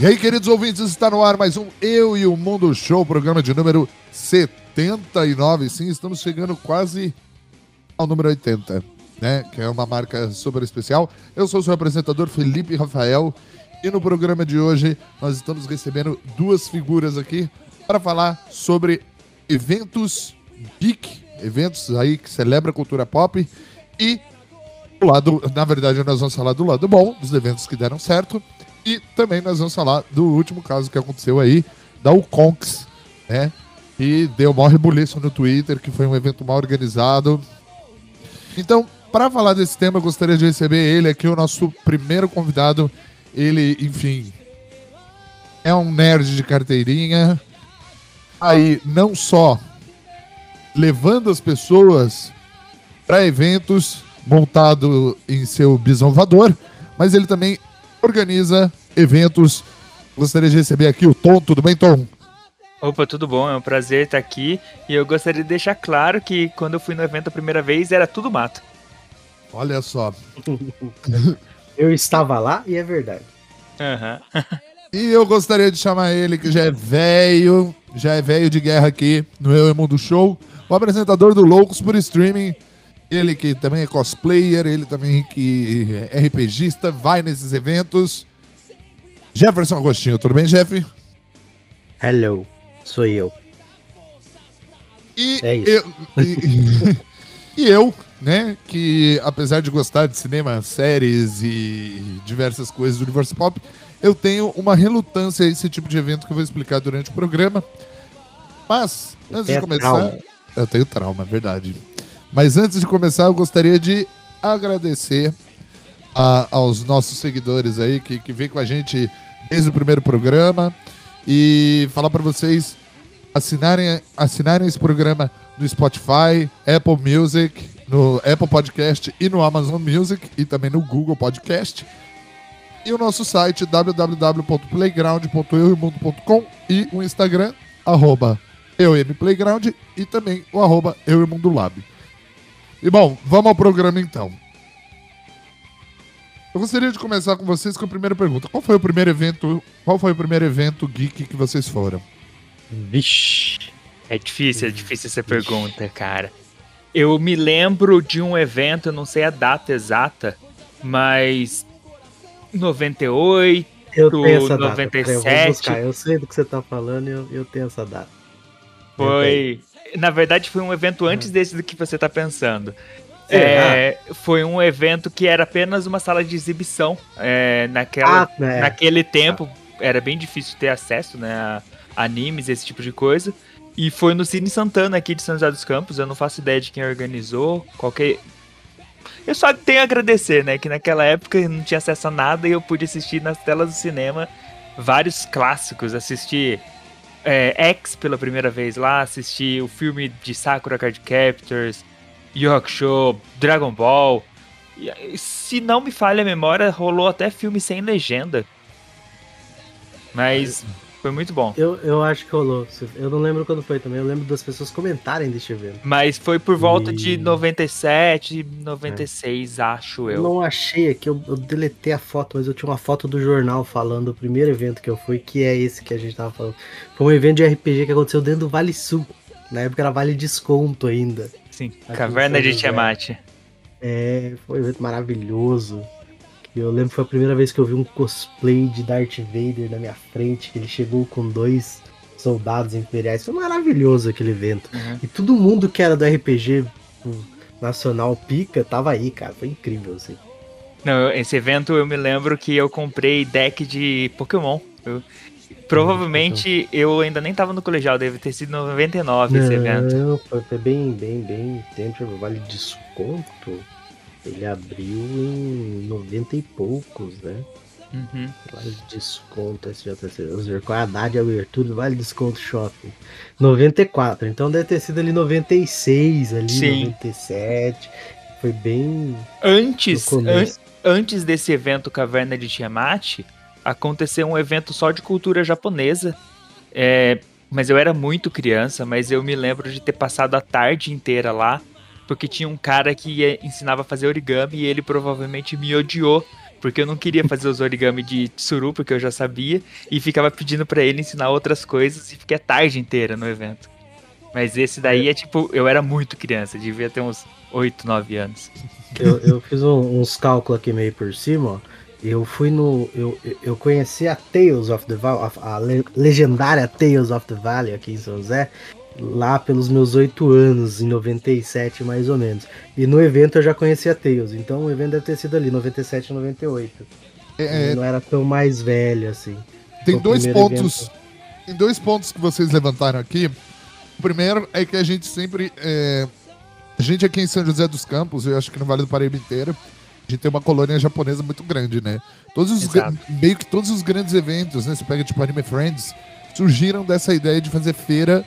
E aí, queridos ouvintes, está no ar mais um Eu e o Mundo Show, programa de número 79. Sim, estamos chegando quase ao número 80, né? Que é uma marca super especial. Eu sou o seu apresentador, Felipe Rafael, e no programa de hoje nós estamos recebendo duas figuras aqui para falar sobre eventos geek, eventos aí que celebram a cultura pop e do lado, na verdade, nós vamos falar do lado bom, dos eventos que deram certo e também nós vamos falar do último caso que aconteceu aí, da Uconx, né? E deu maior rebuliço no Twitter, que foi um evento mal organizado. Então, para falar desse tema, eu gostaria de receber ele aqui, o nosso primeiro convidado. Ele, enfim, é um nerd de carteirinha. Aí, não só levando as pessoas para eventos montado em seu bisonvador, mas ele também organiza eventos. Gostaria de receber aqui o Tom. Tudo bem, Tom? Opa, tudo bom? É um prazer estar aqui. E eu gostaria de deixar claro que quando eu fui no evento a primeira vez era tudo mato. Olha só. eu estava lá e é verdade. Uhum. e eu gostaria de chamar ele, que já é velho, já é velho de guerra aqui no Eu e Mundo Show, o apresentador do Loucos por Streaming, ele que também é cosplayer, ele também que é RPGista, vai nesses eventos. Jefferson Agostinho, tudo bem, Jeff? Hello, sou eu. E é isso. Eu, e, e eu, né, que apesar de gostar de cinema, séries e diversas coisas do universo pop, eu tenho uma relutância a esse tipo de evento que eu vou explicar durante o programa. Mas, antes de começar. Trauma. Eu tenho trauma, é verdade. Mas antes de começar, eu gostaria de agradecer a, aos nossos seguidores aí que, que vem com a gente desde o primeiro programa e falar para vocês assinarem, assinarem esse programa no Spotify, Apple Music, no Apple Podcast e no Amazon Music e também no Google Podcast. E o nosso site www.playground.euimundo.com e o Instagram, arroba euplayground e também o arroba. E bom, vamos ao programa então. Eu gostaria de começar com vocês com a primeira pergunta. Qual foi o primeiro evento? Qual foi o primeiro evento geek que vocês foram? Vixe. É difícil, é difícil essa pergunta, cara. Eu me lembro de um evento, eu não sei a data exata, mas 98, eu tenho essa 97. Data. Eu, buscar. eu sei do que você tá falando e eu, eu tenho essa data. Foi na verdade, foi um evento antes desse do que você está pensando. É, foi um evento que era apenas uma sala de exibição. É, naquela, ah, é. Naquele tempo era bem difícil ter acesso né, a animes, esse tipo de coisa. E foi no Cine Santana aqui de São José dos Campos. Eu não faço ideia de quem organizou. Qualquer. Eu só tenho a agradecer, né? Que naquela época eu não tinha acesso a nada e eu pude assistir nas telas do cinema vários clássicos. Assistir é, X pela primeira vez lá, assisti o filme de Sakura Card Captors, Hakusho, Dragon Ball. E, se não me falha a memória, rolou até filme sem legenda. Mas foi muito bom. Eu, eu acho que rolou. Eu não lembro quando foi também. Eu lembro das pessoas comentarem deste evento. Mas foi por volta e... de 97, 96, é. acho eu. Não achei aqui. Eu, eu deletei a foto, mas eu tinha uma foto do jornal falando o primeiro evento que eu fui, que é esse que a gente tava falando. Foi um evento de RPG que aconteceu dentro do Vale Sul. Na época era Vale Desconto ainda. Sim, Caverna de Tiamat. É, foi um evento maravilhoso. Eu lembro que foi a primeira vez que eu vi um cosplay de Darth Vader na minha frente, que ele chegou com dois soldados imperiais. Foi maravilhoso aquele evento. Uhum. E todo mundo que era do RPG nacional pica tava aí, cara. Foi incrível, assim. Não, esse evento eu me lembro que eu comprei deck de Pokémon. Eu, provavelmente eu ainda nem tava no colegial, deve ter sido 99 esse evento. Não, foi bem, bem, bem tempo, vale desconto. Ele abriu em 90 e poucos, né? Uhum. Vale desconto SJC. Vamos ver qual é a data de abertura vale desconto shopping. 94. Então deve ter sido ali 96, ali, Sim. 97. Foi bem. Antes, an antes desse evento Caverna de Tiamat, aconteceu um evento só de cultura japonesa. É, mas eu era muito criança, mas eu me lembro de ter passado a tarde inteira lá porque tinha um cara que ensinava a fazer origami e ele provavelmente me odiou porque eu não queria fazer os origami de tsuru, porque eu já sabia, e ficava pedindo para ele ensinar outras coisas e fiquei a tarde inteira no evento. Mas esse daí é tipo, eu era muito criança, devia ter uns 8, 9 anos. Eu, eu fiz um, uns cálculos aqui meio por cima, ó. Eu fui no. Eu, eu conheci a Tales of the Valley, a legendária Tales of the Valley aqui em São José, lá pelos meus oito anos, em 97 mais ou menos. E no evento eu já conhecia Tails, então o evento deve ter sido ali, 97 e 98. É, é, não era tão mais velho assim. Tem dois pontos. Evento. Tem dois pontos que vocês levantaram aqui. O primeiro é que a gente sempre. É, a gente aqui em São José dos Campos, eu acho que no Vale do Paraíba inteiro, a gente tem uma colônia japonesa muito grande, né? Todos os, meio que todos os grandes eventos, né? Você pega tipo Anime Friends, surgiram dessa ideia de fazer feira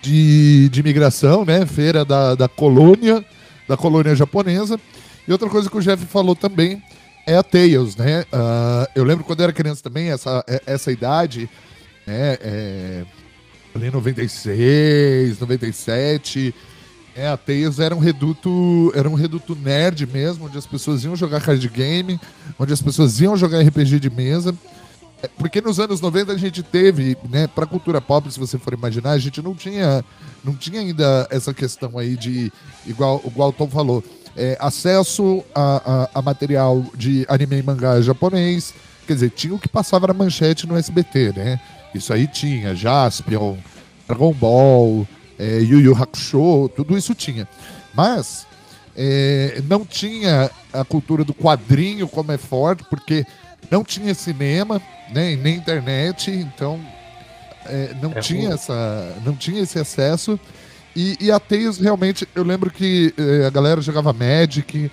de, de imigração, né? Feira da, da colônia, da colônia japonesa. E outra coisa que o Jeff falou também é a Tails, né? Uh, eu lembro quando eu era criança também, essa, é, essa idade, né? É, ali 96, 97. É, a Tails era um reduto, era um reduto nerd mesmo, onde as pessoas iam jogar card game, onde as pessoas iam jogar RPG de mesa. Porque nos anos 90 a gente teve, né, pra cultura pop, se você for imaginar, a gente não tinha, não tinha ainda essa questão aí de, igual, igual o Tom falou, é, acesso a, a, a, material de anime e mangá japonês, quer dizer, tinha o que passava na manchete no SBT, né? Isso aí tinha, Jaspion, Dragon Ball, é, Yu Yu Hakusho, tudo isso tinha. Mas é, não tinha a cultura do quadrinho como é forte, porque não tinha cinema, né, nem internet, então é, não, é tinha essa, não tinha esse acesso. E, e a Tails, realmente, eu lembro que é, a galera jogava Magic,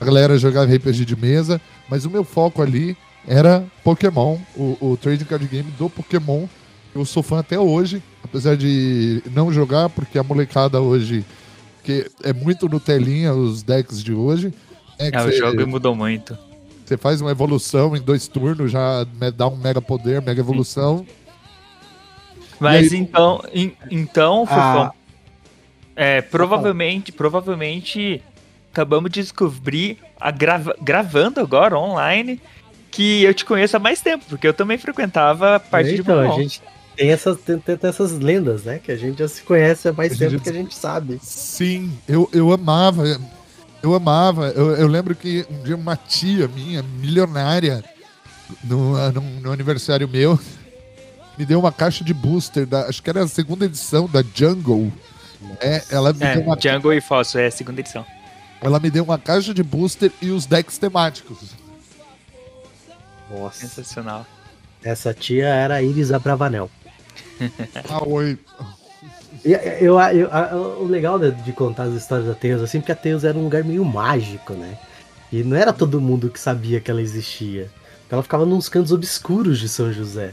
a galera jogava RPG de mesa, mas o meu foco ali era Pokémon, o, o trading card game do Pokémon. Eu sou fã até hoje, apesar de não jogar, porque a molecada hoje, que é muito Nutelinha os decks de hoje. É, é o jogo mudou muito. Você faz uma evolução em dois turnos, já dá um mega poder, mega evolução. Mas aí... então, in, então, ah. é, provavelmente, provavelmente acabamos de descobrir, a grava, gravando agora online, que eu te conheço há mais tempo, porque eu também frequentava a parte então, de Pokémon. a gente tem essas, tem, tem, essas lendas, né? Que a gente já se conhece há mais tempo já... que a gente sabe. Sim, eu, eu amava eu amava. Eu, eu, lembro que um dia uma tia minha, milionária, no, no, no, aniversário meu, me deu uma caixa de booster, da, acho que era a segunda edição da Jungle. É, ela me é, deu uma... Jungle e Fóssil, é a segunda edição. Ela me deu uma caixa de booster e os decks temáticos. Nossa. Sensacional. Essa tia era a Iris Abravanel. ah, oi. Eu, eu, eu, o legal de, de, contar as histórias da Tails, assim, porque a Tails era um lugar meio mágico, né? E não era todo mundo que sabia que ela existia. Ela ficava nos cantos obscuros de São José.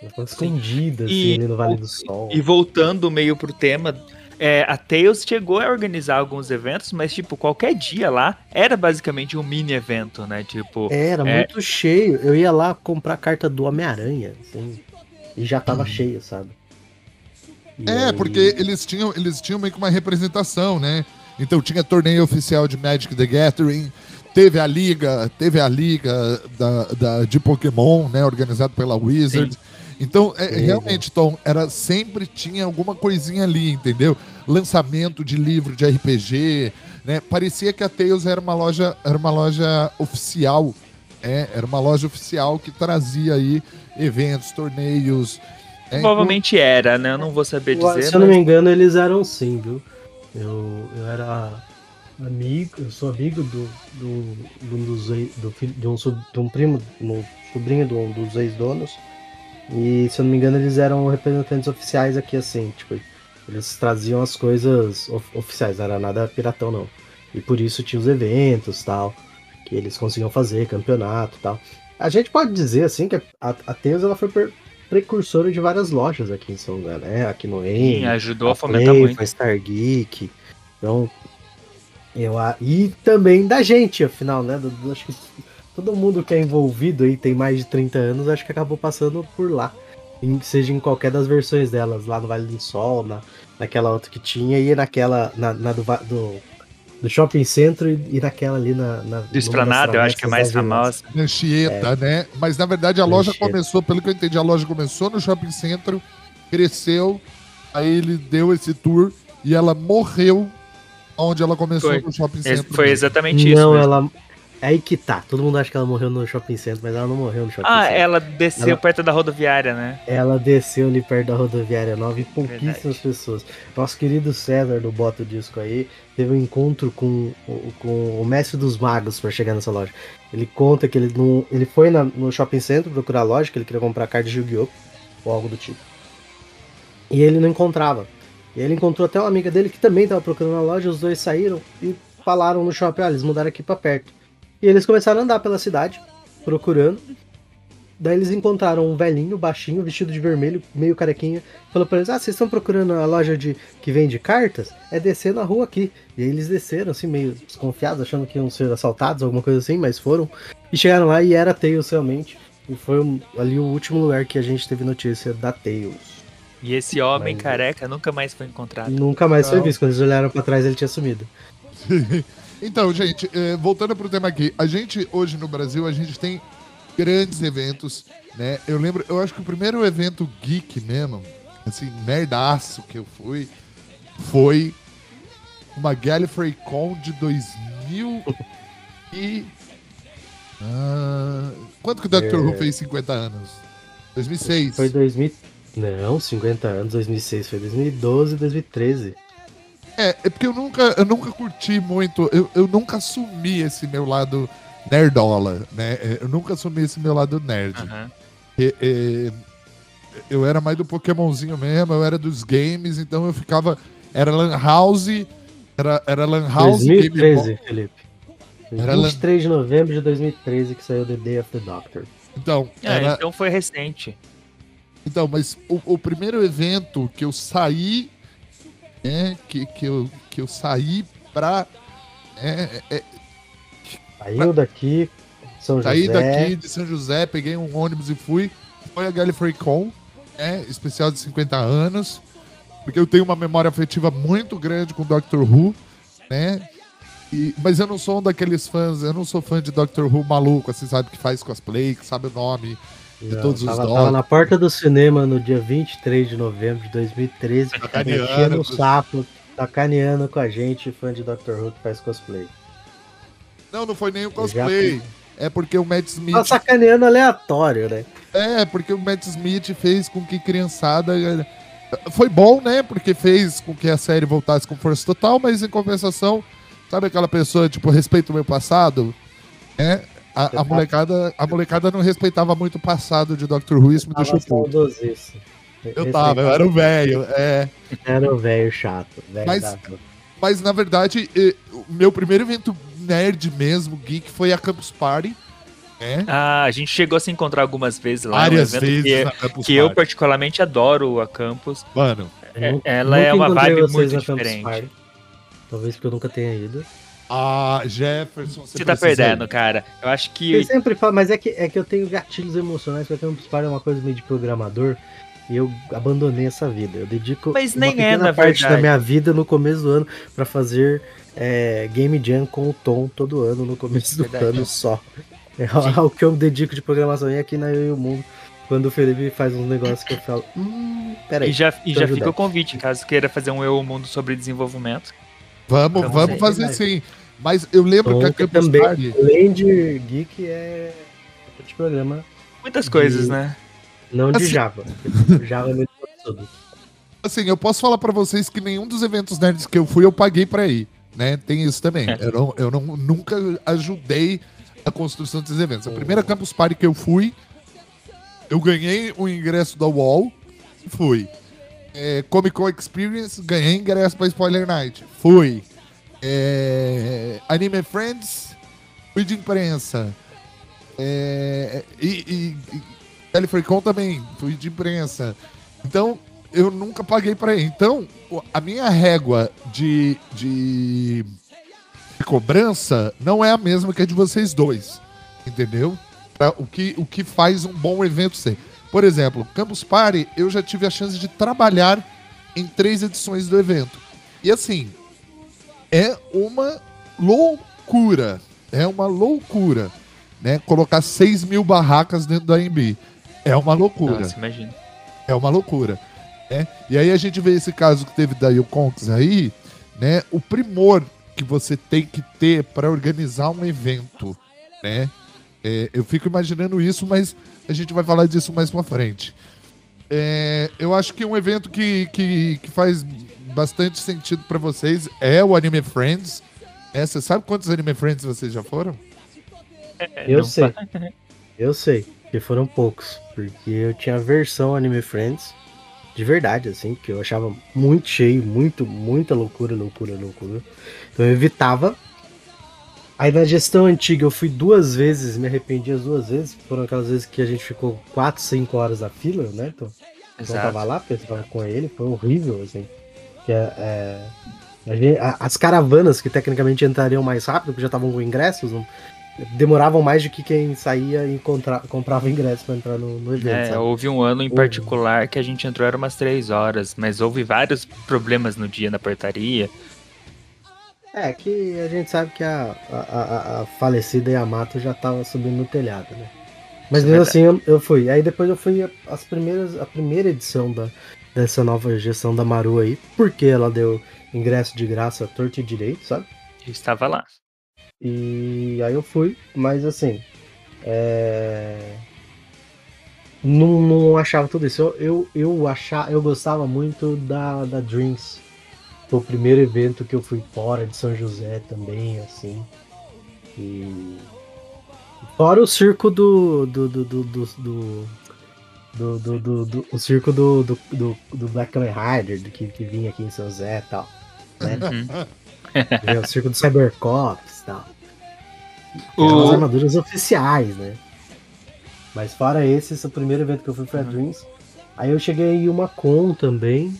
Ela ficava escondida, assim, e, ali no Vale do Sol. E voltando meio pro tema, é, a Tails chegou a organizar alguns eventos, mas, tipo, qualquer dia lá era basicamente um mini evento, né? Tipo. Era é... muito cheio. Eu ia lá comprar a carta do Homem-Aranha, assim, e já tava hum. cheio, sabe? É, aí... porque eles tinham, eles tinham meio que uma representação, né? Então tinha torneio oficial de Magic the Gathering, teve a liga, teve a liga da, da de Pokémon, né, organizado pela Wizard. Sim. Então, é, realmente, Tom, era sempre tinha alguma coisinha ali, entendeu? Lançamento de livro de RPG, né? Parecia que a Tails era uma loja, era uma loja oficial, é, era uma loja oficial que trazia aí eventos, torneios, é, Provavelmente era, né? Eu não vou saber dizer. Se eu não me engano, eles eram sim, viu? Eu, eu era amigo, eu sou amigo do, do, do, do, do de, um, de um primo, um sobrinho de um dos ex-donos. E se eu não me engano, eles eram representantes oficiais aqui, assim, tipo, eles traziam as coisas of, oficiais, não era nada piratão, não. E por isso tinha os eventos tal, que eles conseguiam fazer, campeonato tal. A gente pode dizer, assim, que a, a Teus ela foi per, precursora de várias lojas aqui em São José, né? Aqui no EM. ajudou a, a fomentar Play, muito. Star Geek. Então, eu, e também da gente, afinal, né? Do, do, acho que todo mundo que é envolvido aí tem mais de 30 anos, acho que acabou passando por lá. Em, seja em qualquer das versões delas, lá no Vale do Sol, na, naquela outra que tinha, e naquela, na, na do, do do shopping centro e, e naquela ali na. na do Esplanada, eu acho que é mais famosa. Anchieta, é. né? Mas na verdade a loja Anchieta. começou, pelo que eu entendi, a loja começou no shopping centro, cresceu, aí ele deu esse tour e ela morreu onde ela começou foi. no shopping centro. Foi exatamente isso. Não, ela é aí que tá. Todo mundo acha que ela morreu no shopping center, mas ela não morreu no shopping ah, center. Ah, ela desceu ela... perto da rodoviária, né? Ela desceu ali perto da rodoviária nova e pouquíssimas Verdade. pessoas. Nosso querido César do Bota o Disco aí teve um encontro com, com o mestre dos magos para chegar nessa loja. Ele conta que ele, não, ele foi na, no shopping center procurar a loja, que ele queria comprar carta de Yu-Gi-Oh! ou algo do tipo. E ele não encontrava. E ele encontrou até uma amiga dele que também estava procurando na loja, os dois saíram e falaram no shopping, ah, eles mudaram aqui para perto. E eles começaram a andar pela cidade, procurando. Daí eles encontraram um velhinho, baixinho, vestido de vermelho, meio carequinha. Falou pra eles: Ah, vocês estão procurando a loja de que vende cartas? É descer na rua aqui. E aí eles desceram, assim, meio desconfiados, achando que iam ser assaltados, alguma coisa assim, mas foram. E chegaram lá e era Tails realmente. E foi ali o último lugar que a gente teve notícia da Tails. E esse homem mas... careca nunca mais foi encontrado. Nunca mais Não. foi visto. Quando eles olharam para trás, ele tinha sumido. Então, gente, eh, voltando pro tema aqui, a gente hoje no Brasil, a gente tem grandes eventos, né? Eu lembro, eu acho que o primeiro evento geek mesmo, assim, nerdaço que eu fui, foi uma Gallifrey Con de 2000 e... Uh, quanto que o Dr. É... Who fez 50 anos? 2006. Foi 2000... Não, 50 anos, 2006, foi 2012, 2013. É, é porque eu nunca, eu nunca curti muito, eu, eu nunca assumi esse meu lado nerdola, né? É, eu nunca assumi esse meu lado nerd. Uhum. E, e, eu era mais do Pokémonzinho mesmo, eu era dos games, então eu ficava. Era Lan House, era, era Lan House. 2013, Felipe. Era 23 de novembro de 2013 que saiu The Day of the Doctor. Então, é, era... então foi recente. Então, mas o, o primeiro evento que eu saí é, que, que, eu, que eu saí pra. É, é, Saiu pra, daqui, São José. Saí daqui de São José, peguei um ônibus e fui. Foi a Gallifrey Con, é, especial de 50 anos. Porque eu tenho uma memória afetiva muito grande com Doctor Who, né? E, mas eu não sou um daqueles fãs, eu não sou fã de Doctor Who maluco, assim, sabe, que faz cosplay, que sabe o nome de não, todos tava, os Tava na porta do cinema no dia 23 de novembro de 2013, mexendo o sapo, sacaneando com a gente, fã de Doctor Who que faz cosplay. Não, não foi nem o cosplay. É porque o Matt Smith. Tá sacaneando aleatório, né? É, porque o Matt Smith fez com que criançada. Foi bom, né? Porque fez com que a série voltasse com força total, mas em compensação, sabe aquela pessoa, tipo, respeita o meu passado? É, a, a, molecada, a molecada não respeitava muito o passado de Dr. Who, isso me deixou puto. Eu tava, eu era o velho, é. Era o velho chato. Véio mas, mas, na verdade, o meu primeiro evento nerd mesmo, geek, foi a Campus Party. É. Ah, a gente chegou a se encontrar algumas vezes lá. Várias um vezes. Que, que eu particularmente adoro a Campus. Mano. É, ela é uma vibe muito diferente. Talvez porque eu nunca tenha ido. Ah, Jefferson, você, você tá perdendo, ir. cara. Eu acho que. Eu sempre falo, mas é que, é que eu tenho gatilhos emocionais, porque Party é uma coisa meio de programador. E eu abandonei essa vida. Eu dedico mas nem uma é, na parte verdade. da minha vida no começo do ano para fazer é, Game Jam com o Tom todo ano, no começo do verdade. ano só. É o que eu dedico de programação. E aqui na Eu e o Mundo, quando o Felipe faz uns negócios que eu falo, hum, peraí. E já, e já fica o convite, caso queira fazer um Eu e o Mundo sobre desenvolvimento. Vamos, vamos fazer sim. Mas eu lembro Tom, que a Campus também, Party... Além de Geek, é de programa. Muitas de... coisas, né? Não de assim... Java. Java é muito tudo. Assim, eu posso falar para vocês que nenhum dos eventos nerds que eu fui, eu paguei para ir. Né? Tem isso também. É. Eu, não, eu não, nunca ajudei a construção desses eventos. A primeira Campus Party que eu fui, eu ganhei o ingresso da UOL, fui. É, Comic Con Experience, ganhei ingresso pra Spoiler Night, fui. É, Anime Friends, fui de imprensa. É, e, e, e também, fui de imprensa. Então, eu nunca paguei para ir. Então, a minha régua de, de, de, cobrança não é a mesma que a de vocês dois. Entendeu? Pra, o, que, o que faz um bom evento ser. Por exemplo, Campus Party, eu já tive a chance de trabalhar em três edições do evento. E assim, é uma loucura. É uma loucura. Né? Colocar 6 mil barracas dentro da AMB. É uma loucura. Nossa, imagina. É uma loucura. Né? E aí a gente vê esse caso que teve da Conks aí, né? O primor que você tem que ter para organizar um evento, né? É, eu fico imaginando isso, mas a gente vai falar disso mais pra frente. É, eu acho que um evento que, que, que faz bastante sentido para vocês é o Anime Friends. É, você sabe quantos Anime Friends vocês já foram? Eu sei. Eu sei, que foram poucos. Porque eu tinha a versão Anime Friends, de verdade, assim, que eu achava muito cheio, muito, muita loucura, loucura, loucura. Então eu evitava. Aí na gestão antiga eu fui duas vezes, me arrependi as duas vezes. Foram aquelas vezes que a gente ficou 4, 5 horas na fila, né? Então, então eu tava lá, tava com ele, foi horrível, assim. Que é, é as caravanas que tecnicamente entrariam mais rápido, porque já estavam com ingressos, não, demoravam mais do que quem saía e contra, comprava ingresso para entrar no, no evento. É, sabe? houve um ano em particular que a gente entrou era umas três horas, mas houve vários problemas no dia na portaria. É, que a gente sabe que a, a, a, a falecida Yamato já estava subindo no telhado, né? Mas mesmo assim eu, eu, fui. Aí depois eu fui as primeiras, a primeira edição da, dessa nova gestão da Maru aí, porque ela deu ingresso de graça torto e direito, sabe? Eu estava lá. E aí eu fui, mas assim. É... Não, não achava tudo isso. Eu, eu, eu, achava, eu gostava muito da, da Dreams. Foi o primeiro evento que eu fui fora de São José também, assim. E. Fora o circo do. do, do, do, do, do do, do, do, do, o circo do, do, do, do Black Kamen Rider, que, que vinha aqui em São José e tal. Né? Uhum. o circo do Cybercops e tal. O... As armaduras oficiais, né? Mas fora esse, esse é o primeiro evento que eu fui foi a uhum. Dreams. Aí eu cheguei em uma con também.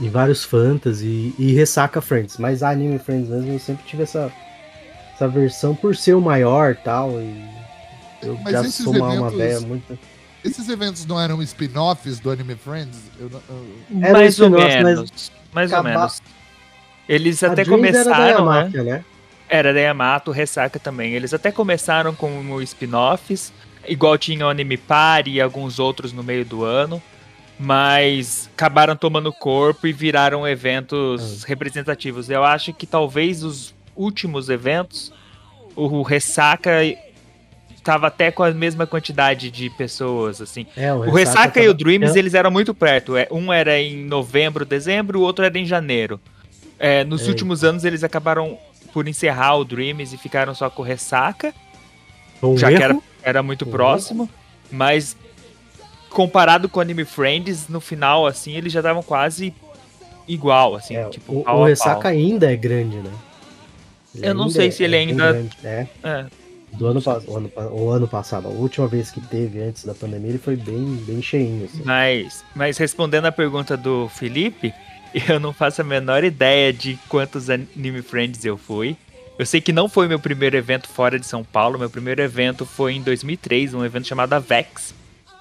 Em vários fantasy e Ressaca Friends. Mas a Anime Friends mesmo, eu sempre tive essa, essa versão por ser o maior tal. E eu Mas já sou uma, eventos... uma velha muito. Esses eventos não eram spin-offs do Anime Friends? Eu, eu... Mais ou menos. Mais ou menos. Eles até começaram, era né? né? Era da Yamato, Ressaca também. Eles até começaram com spin-offs, igual tinha o Anime Party e alguns outros no meio do ano, mas acabaram tomando corpo e viraram eventos hum. representativos. Eu acho que talvez os últimos eventos, o Ressaca tava até com a mesma quantidade de pessoas, assim. É, o, o Ressaca, e o Dreams, eles eram muito perto. É, um era em novembro, dezembro, o outro era em janeiro. É, nos últimos anos, eles acabaram por encerrar o Dreams e ficaram só com o Ressaca. Um já erro? que era, era muito um próximo. Erro? Mas comparado com o Anime Friends, no final, assim, eles já estavam quase igual, assim. É, tipo, o, o Ressaca ainda é grande, né? Ele Eu não sei se ele é ainda... É. é. Do ano, o ano, o ano passado, a última vez que teve antes da pandemia, ele foi bem, bem cheinho. Assim. Mas, mas respondendo a pergunta do Felipe, eu não faço a menor ideia de quantos Anime Friends eu fui. Eu sei que não foi meu primeiro evento fora de São Paulo. Meu primeiro evento foi em 2003, um evento chamado Avex,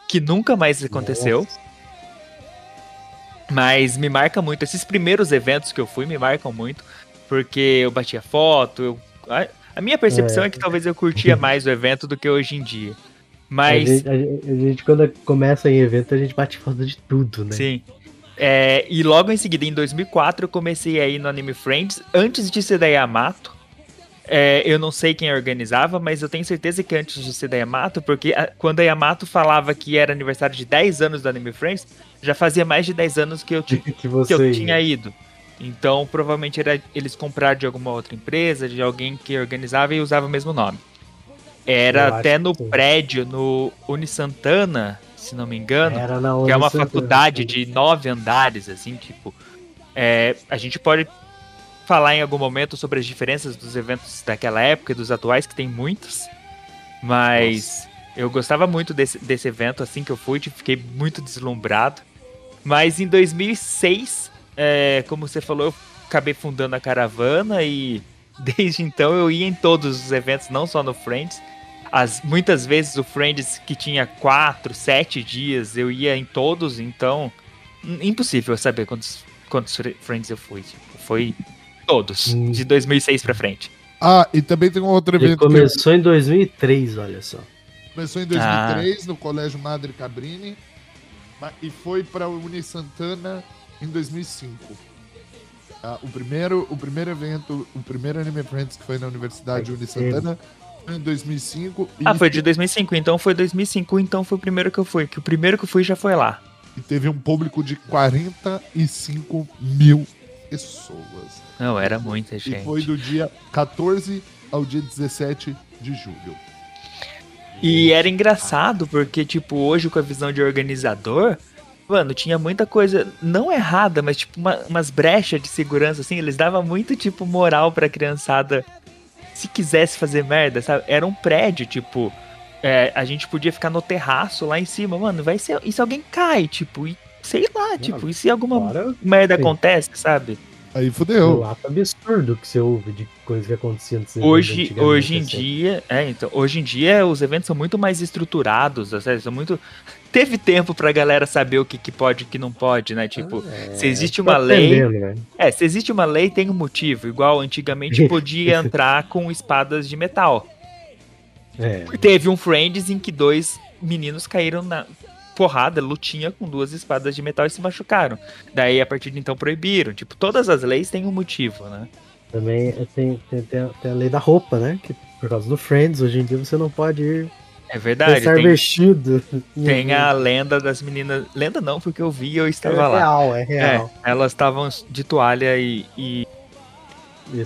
que nunca mais aconteceu. Nossa. Mas me marca muito. Esses primeiros eventos que eu fui me marcam muito, porque eu batia foto, eu a minha percepção é. é, que talvez eu curtia mais o evento do que hoje em dia. Mas. A gente, a gente, a gente quando começa em evento, a gente bate foto de tudo, né? Sim. É, e logo em seguida, em 2004, eu comecei a ir no Anime Friends, antes de ser da Yamato. É, eu não sei quem organizava, mas eu tenho certeza que antes de ser da Yamato, porque a, quando a Yamato falava que era aniversário de 10 anos do Anime Friends, já fazia mais de 10 anos que eu, que, que eu tinha ido. Então, provavelmente era eles compraram de alguma outra empresa, de alguém que organizava e usava o mesmo nome. Era Eu até no prédio, no Uni Santana, se não me engano, que é uma faculdade de nove andares, assim, tipo. É, a gente pode falar em algum momento sobre as diferenças dos eventos daquela época e dos atuais, que tem muitos. Mas Nossa. eu gostava muito desse, desse evento, assim que eu fui, tipo, fiquei muito deslumbrado. Mas em 2006 é, como você falou, eu acabei fundando a caravana e desde então eu ia em todos os eventos, não só no Friends. As, muitas vezes o Friends que tinha quatro, sete dias, eu ia em todos, então impossível saber quantos, quantos Friends eu fui. Tipo, foi Todos, hum. de 2006 pra frente. Ah, e também tem um outro evento. Ele começou eu... em 2003, olha só. Começou em 2003 ah. no Colégio Madre Cabrini e foi para o Uni Santana em 2005. Ah, o, primeiro, o primeiro evento, o primeiro Anime Friends que foi na Universidade Uni Santana foi em 2005. Ah, foi de 2005, então foi 2005, então foi o primeiro que eu fui, que o primeiro que eu fui já foi lá. E teve um público de 45 mil pessoas. Não, era muita gente. E foi do dia 14 ao dia 17 de julho. E era engraçado, porque, tipo, hoje com a visão de organizador, mano, tinha muita coisa, não errada, mas, tipo, uma, umas brechas de segurança, assim, eles davam muito, tipo, moral pra criançada se quisesse fazer merda, sabe? Era um prédio, tipo, é, a gente podia ficar no terraço lá em cima, mano, vai ser, e se alguém cai, tipo, e sei lá, tipo, e se alguma merda sim. acontece, sabe? Aí fudeu. Um ato absurdo que você ouve de coisas que aconteciam hoje hoje em assim. dia é então hoje em dia os eventos são muito mais estruturados sério, são muito teve tempo pra galera saber o que, que pode e o que não pode né tipo é, se existe uma lei né? é se existe uma lei tem um motivo igual antigamente podia entrar com espadas de metal é. teve um Friends em que dois meninos caíram na, porrada, lutinha com duas espadas de metal e se machucaram. Daí, a partir de então, proibiram. Tipo, todas as leis têm um motivo, né? Também tem, tem, tem, a, tem a lei da roupa, né? Que por causa do Friends, hoje em dia você não pode ir é verdade. Estar tem, vestido. Tem a lenda das meninas. Lenda não, porque eu vi e eu estava é lá. Real, é real. É, elas estavam de toalha e, e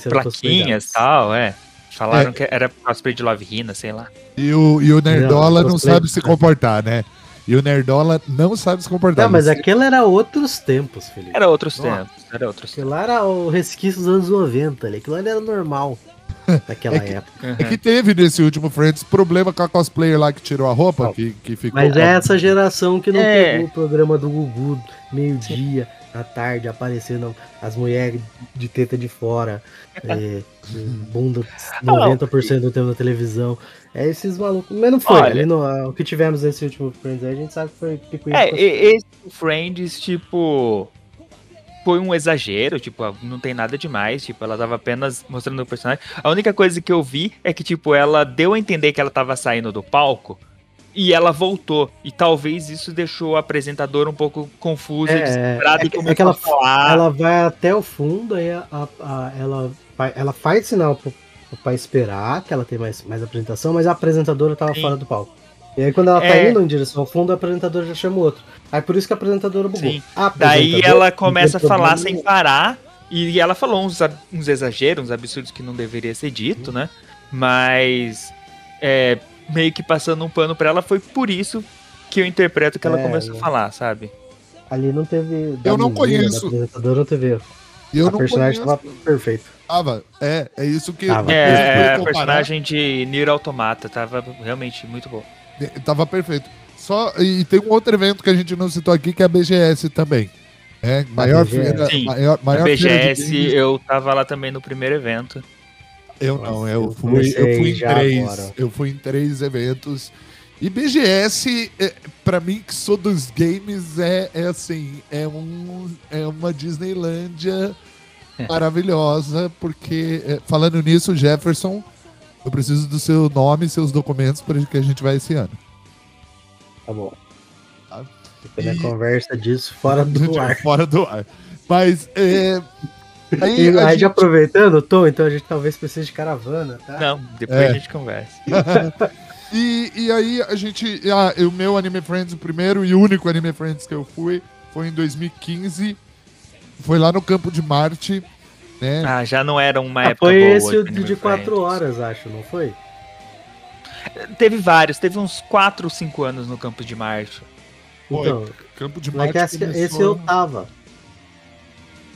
plaquinhas e tal, é. Falaram é. que era cosplay de Love Hina, sei lá. E o, e o Nerdola não, não sabe se comportar, né? E o Nerdola não sabe se comportar. Não, mas aquele era outros tempos, Felipe. Era outros tempos. Era outros Aquilo lá era o resquício dos anos 90 ali. Aquilo ali era normal naquela é que, época. Uhum. É que teve nesse último Friends problema com a cosplayer lá que tirou a roupa, que, que ficou. Mas é essa geração que não é. pegou o programa do Gugu meio-dia, à tarde, aparecendo as mulheres de teta de fora, é, bunda 90% do tempo na televisão. É esses malucos. Mas não foi. Olha, no, o que tivemos nesse último Friends aí, a gente sabe que foi picuinha. É, esse Friends, tipo. Foi um exagero, tipo, não tem nada demais, tipo, ela tava apenas mostrando o personagem. A única coisa que eu vi é que, tipo, ela deu a entender que ela tava saindo do palco e ela voltou. E talvez isso deixou o apresentador um pouco confuso é, e desesperado é, e é que ela, falar. ela vai até o fundo, aí a, a, a, ela, ela faz sinal pro para esperar que ela tenha mais, mais apresentação, mas a apresentadora tava Sim. fora do palco. E aí quando ela tá é... indo em direção ao fundo, a apresentadora já chama o outro. Aí por isso que a apresentadora bugou. Sim. Daí ela começa a falar sem parar, e ela falou uns, uns exageros, uns absurdos que não deveria ser dito, né? Mas é, meio que passando um pano pra ela, foi por isso que eu interpreto que ela é, começou a falar, sabe? Ali não teve. Eu não conheço. A apresentadora não teve. Eu a não personagem conheço. tava perfeito. Tava, é, é isso que. Tava. É, é a personagem de Nier Automata tava realmente muito bom. É, tava perfeito. Só, e tem um outro evento que a gente não citou aqui, que é a BGS também. É, maior feira. Sim, maior, maior a BGS, eu tava lá também no primeiro evento. Eu não, eu fui, eu fui em três. Agora. Eu fui em três eventos. E BGS, é, para mim, que sou dos games, é, é assim, é, um, é uma Disneylândia maravilhosa, porque, é, falando nisso, Jefferson, eu preciso do seu nome e seus documentos para que a gente vai esse ano. Tá bom. Tá? E... conversa disso fora do ar. Fora do ar. Mas, é... Aí, e, aí gente... aproveitando, Tom, então a gente talvez precise de caravana, tá? Não, depois é. a gente conversa. e, e aí a gente. Ah, o meu Anime Friends, o primeiro e único Anime Friends que eu fui, foi em 2015 foi lá no campo de Marte. Né? Ah, já não era uma ah, época foi boa. Foi esse de, de quatro horas, acho, não foi? Teve vários, teve uns 4 ou 5 anos no campo de Marte. Então, campo de Marte. Esse, começou... esse eu tava.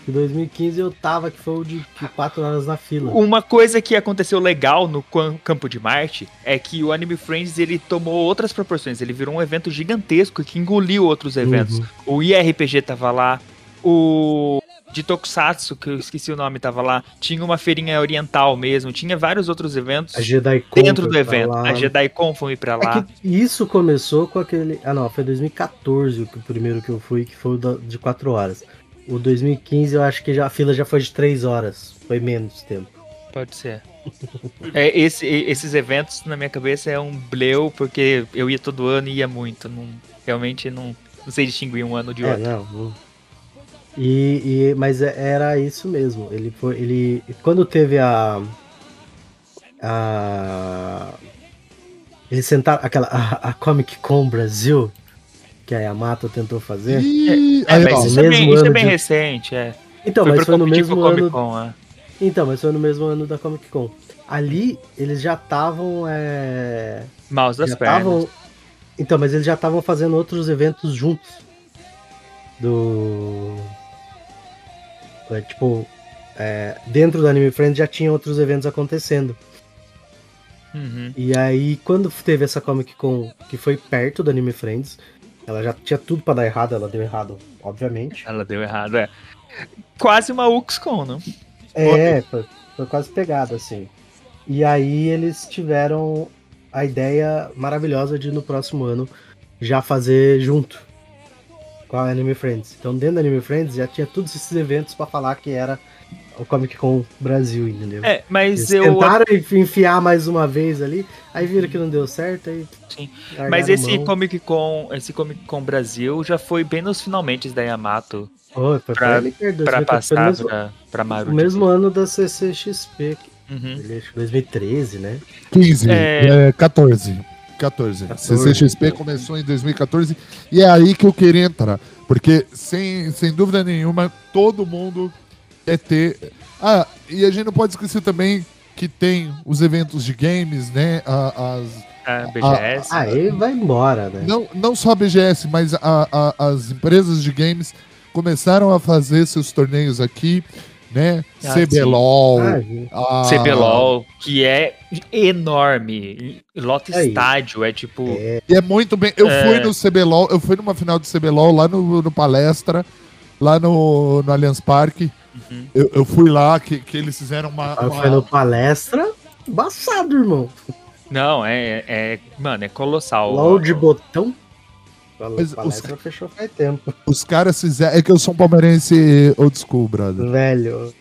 Em 2015 eu tava, que foi o de 4 horas na fila. Uma coisa que aconteceu legal no Campo de Marte é que o Anime Friends ele tomou outras proporções. Ele virou um evento gigantesco que engoliu outros eventos. Uhum. O IRPG tava lá, o de Tokusatsu, que eu esqueci o nome, tava lá. Tinha uma feirinha oriental mesmo, tinha vários outros eventos a Jedi dentro do evento. Lá. A JediCon foi pra lá. É isso começou com aquele. Ah, não, foi 2014 o primeiro que eu fui, que foi o de 4 horas. o 2015 eu acho que já, a fila já foi de 3 horas. Foi menos tempo. Pode ser. é, esse, esses eventos na minha cabeça é um bleu, porque eu ia todo ano e ia muito. Não, realmente não, não sei distinguir um ano de é, outro. Não, não. E, e, mas é, era isso mesmo. Ele foi. Ele. Quando teve a. A. Eles sentaram. Aquela. A, a Comic Con Brasil que a Yamato tentou fazer. E... É, é, mas isso, é bem, isso é bem de... recente, é. Então, foi mas foi no mesmo ano. Con, é. Então, mas foi no mesmo ano da Comic Con. Ali eles já estavam. É... Maus das pernas. Tavam... Então, mas eles já estavam fazendo outros eventos juntos. Do. É, tipo, é, dentro do Anime Friends já tinha outros eventos acontecendo. Uhum. E aí, quando teve essa Comic Con que foi perto do Anime Friends, ela já tinha tudo para dar errado, ela deu errado, obviamente. Ela deu errado, é. Quase uma UXCon, não? É, foi, foi quase pegado, assim. E aí eles tiveram a ideia maravilhosa de no próximo ano já fazer junto com a Anime Friends. Então dentro da Anime Friends já tinha todos esses eventos para falar que era o Comic Con Brasil, entendeu? É, mas Eles eu. Tentaram enfiar mais uma vez ali, aí viram que não deu certo aí. Sim. Mas esse mão. Comic Con, esse Comic Con Brasil já foi bem nos finalmente da Yamato. Oh, foi pra, pra, passar mesmo, pra, pra Maruti. O mesmo ano da CCXP. Uhum. 2013, né? 15, é... é 14. 14. 14. CCXP começou em 2014 e é aí que eu queria entrar. Porque, sem, sem dúvida nenhuma, todo mundo é ter. Ah, e a gente não pode esquecer também que tem os eventos de games, né? As. A BGS. A, aí vai embora, né? Não, não só a BGS, mas a, a, as empresas de games começaram a fazer seus torneios aqui, né? Ah, CBLOL. Ah, a... CBLOL, que é enorme. Lota é estádio, é tipo. É. E é muito bem. Eu é... fui no CBLOL, eu fui numa final do CBLOL lá no, no palestra, lá no, no Allianz Parque. Uhum. Eu, eu, fui lá, que, que eles fizeram uma. uma... Foi no palestra, embaçado, irmão. Não, é, é. Mano, é colossal. LOL de botão. Mas palestra os, fechou faz tempo. Os caras fizeram. É que eu sou um palmeirense old school, brother. Velho.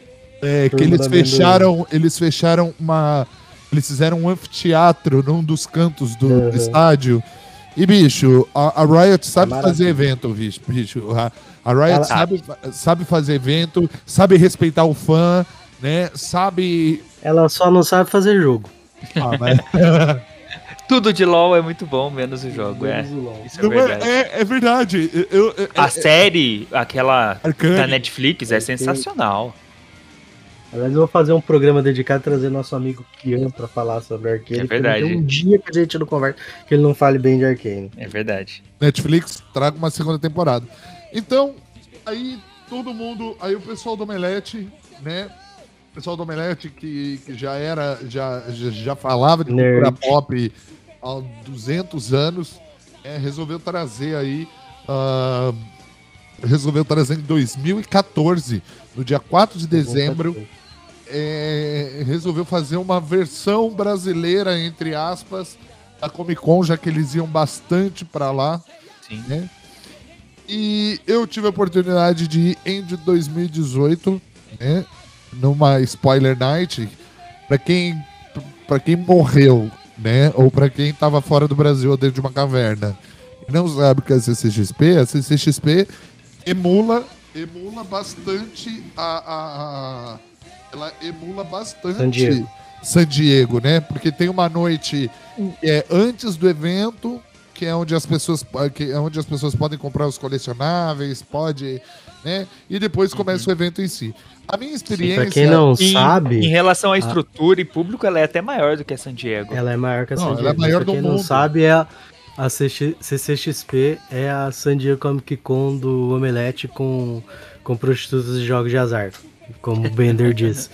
É, que eles fecharam. Eles fecharam uma. Eles fizeram um anfiteatro num dos cantos do, uhum. estádio. E, bicho, a, a Riot sabe é fazer evento, bicho. bicho a, a Riot Ela... sabe, sabe fazer evento, sabe respeitar o fã, né? Sabe. Ela só não sabe fazer jogo. Ah, mas... Tudo de LoL é muito bom, menos o jogo, é. Isso é, é verdade. É, é verdade. Eu, eu, a série, aquela Arcane. da Netflix, é sensacional. Aliás, eu vou fazer um programa dedicado a trazer nosso amigo Kian pra falar sobre Arcane. É verdade. um dia que a gente não conversa que ele não fale bem de Arcane. É verdade. Netflix, traga uma segunda temporada. Então, aí todo mundo, aí o pessoal do Omelete, né? O pessoal do Omelete que, que já era, já, já, já falava de cultura pop há 200 anos, é, resolveu trazer aí, uh, resolveu trazer em 2014, no dia 4 de dezembro, é, resolveu fazer uma versão brasileira, entre aspas, da Comic Con, já que eles iam bastante para lá. Sim. Né? E eu tive a oportunidade de ir em 2018, né? Numa spoiler night. Para quem, pra quem morreu, né? Ou para quem tava fora do Brasil dentro de uma caverna e não sabe o que é a CCXP, a CCXP emula, emula bastante a, a, a ela emula bastante San Diego. San Diego, né? Porque tem uma noite é, antes do evento que é onde as pessoas que é onde as pessoas podem comprar os colecionáveis, pode, né? E depois começa uhum. o evento em si. A minha experiência. Pra quem não em, sabe. Em relação à estrutura a... e público, ela é até maior do que a San Diego. Ela é maior que a San não, Diego. Ela é maior pra quem do não mundo. sabe, é a, a CCXP é a San Diego Comic Con do Omelete com, com prostitutas de jogos de azar. Como o Bender diz.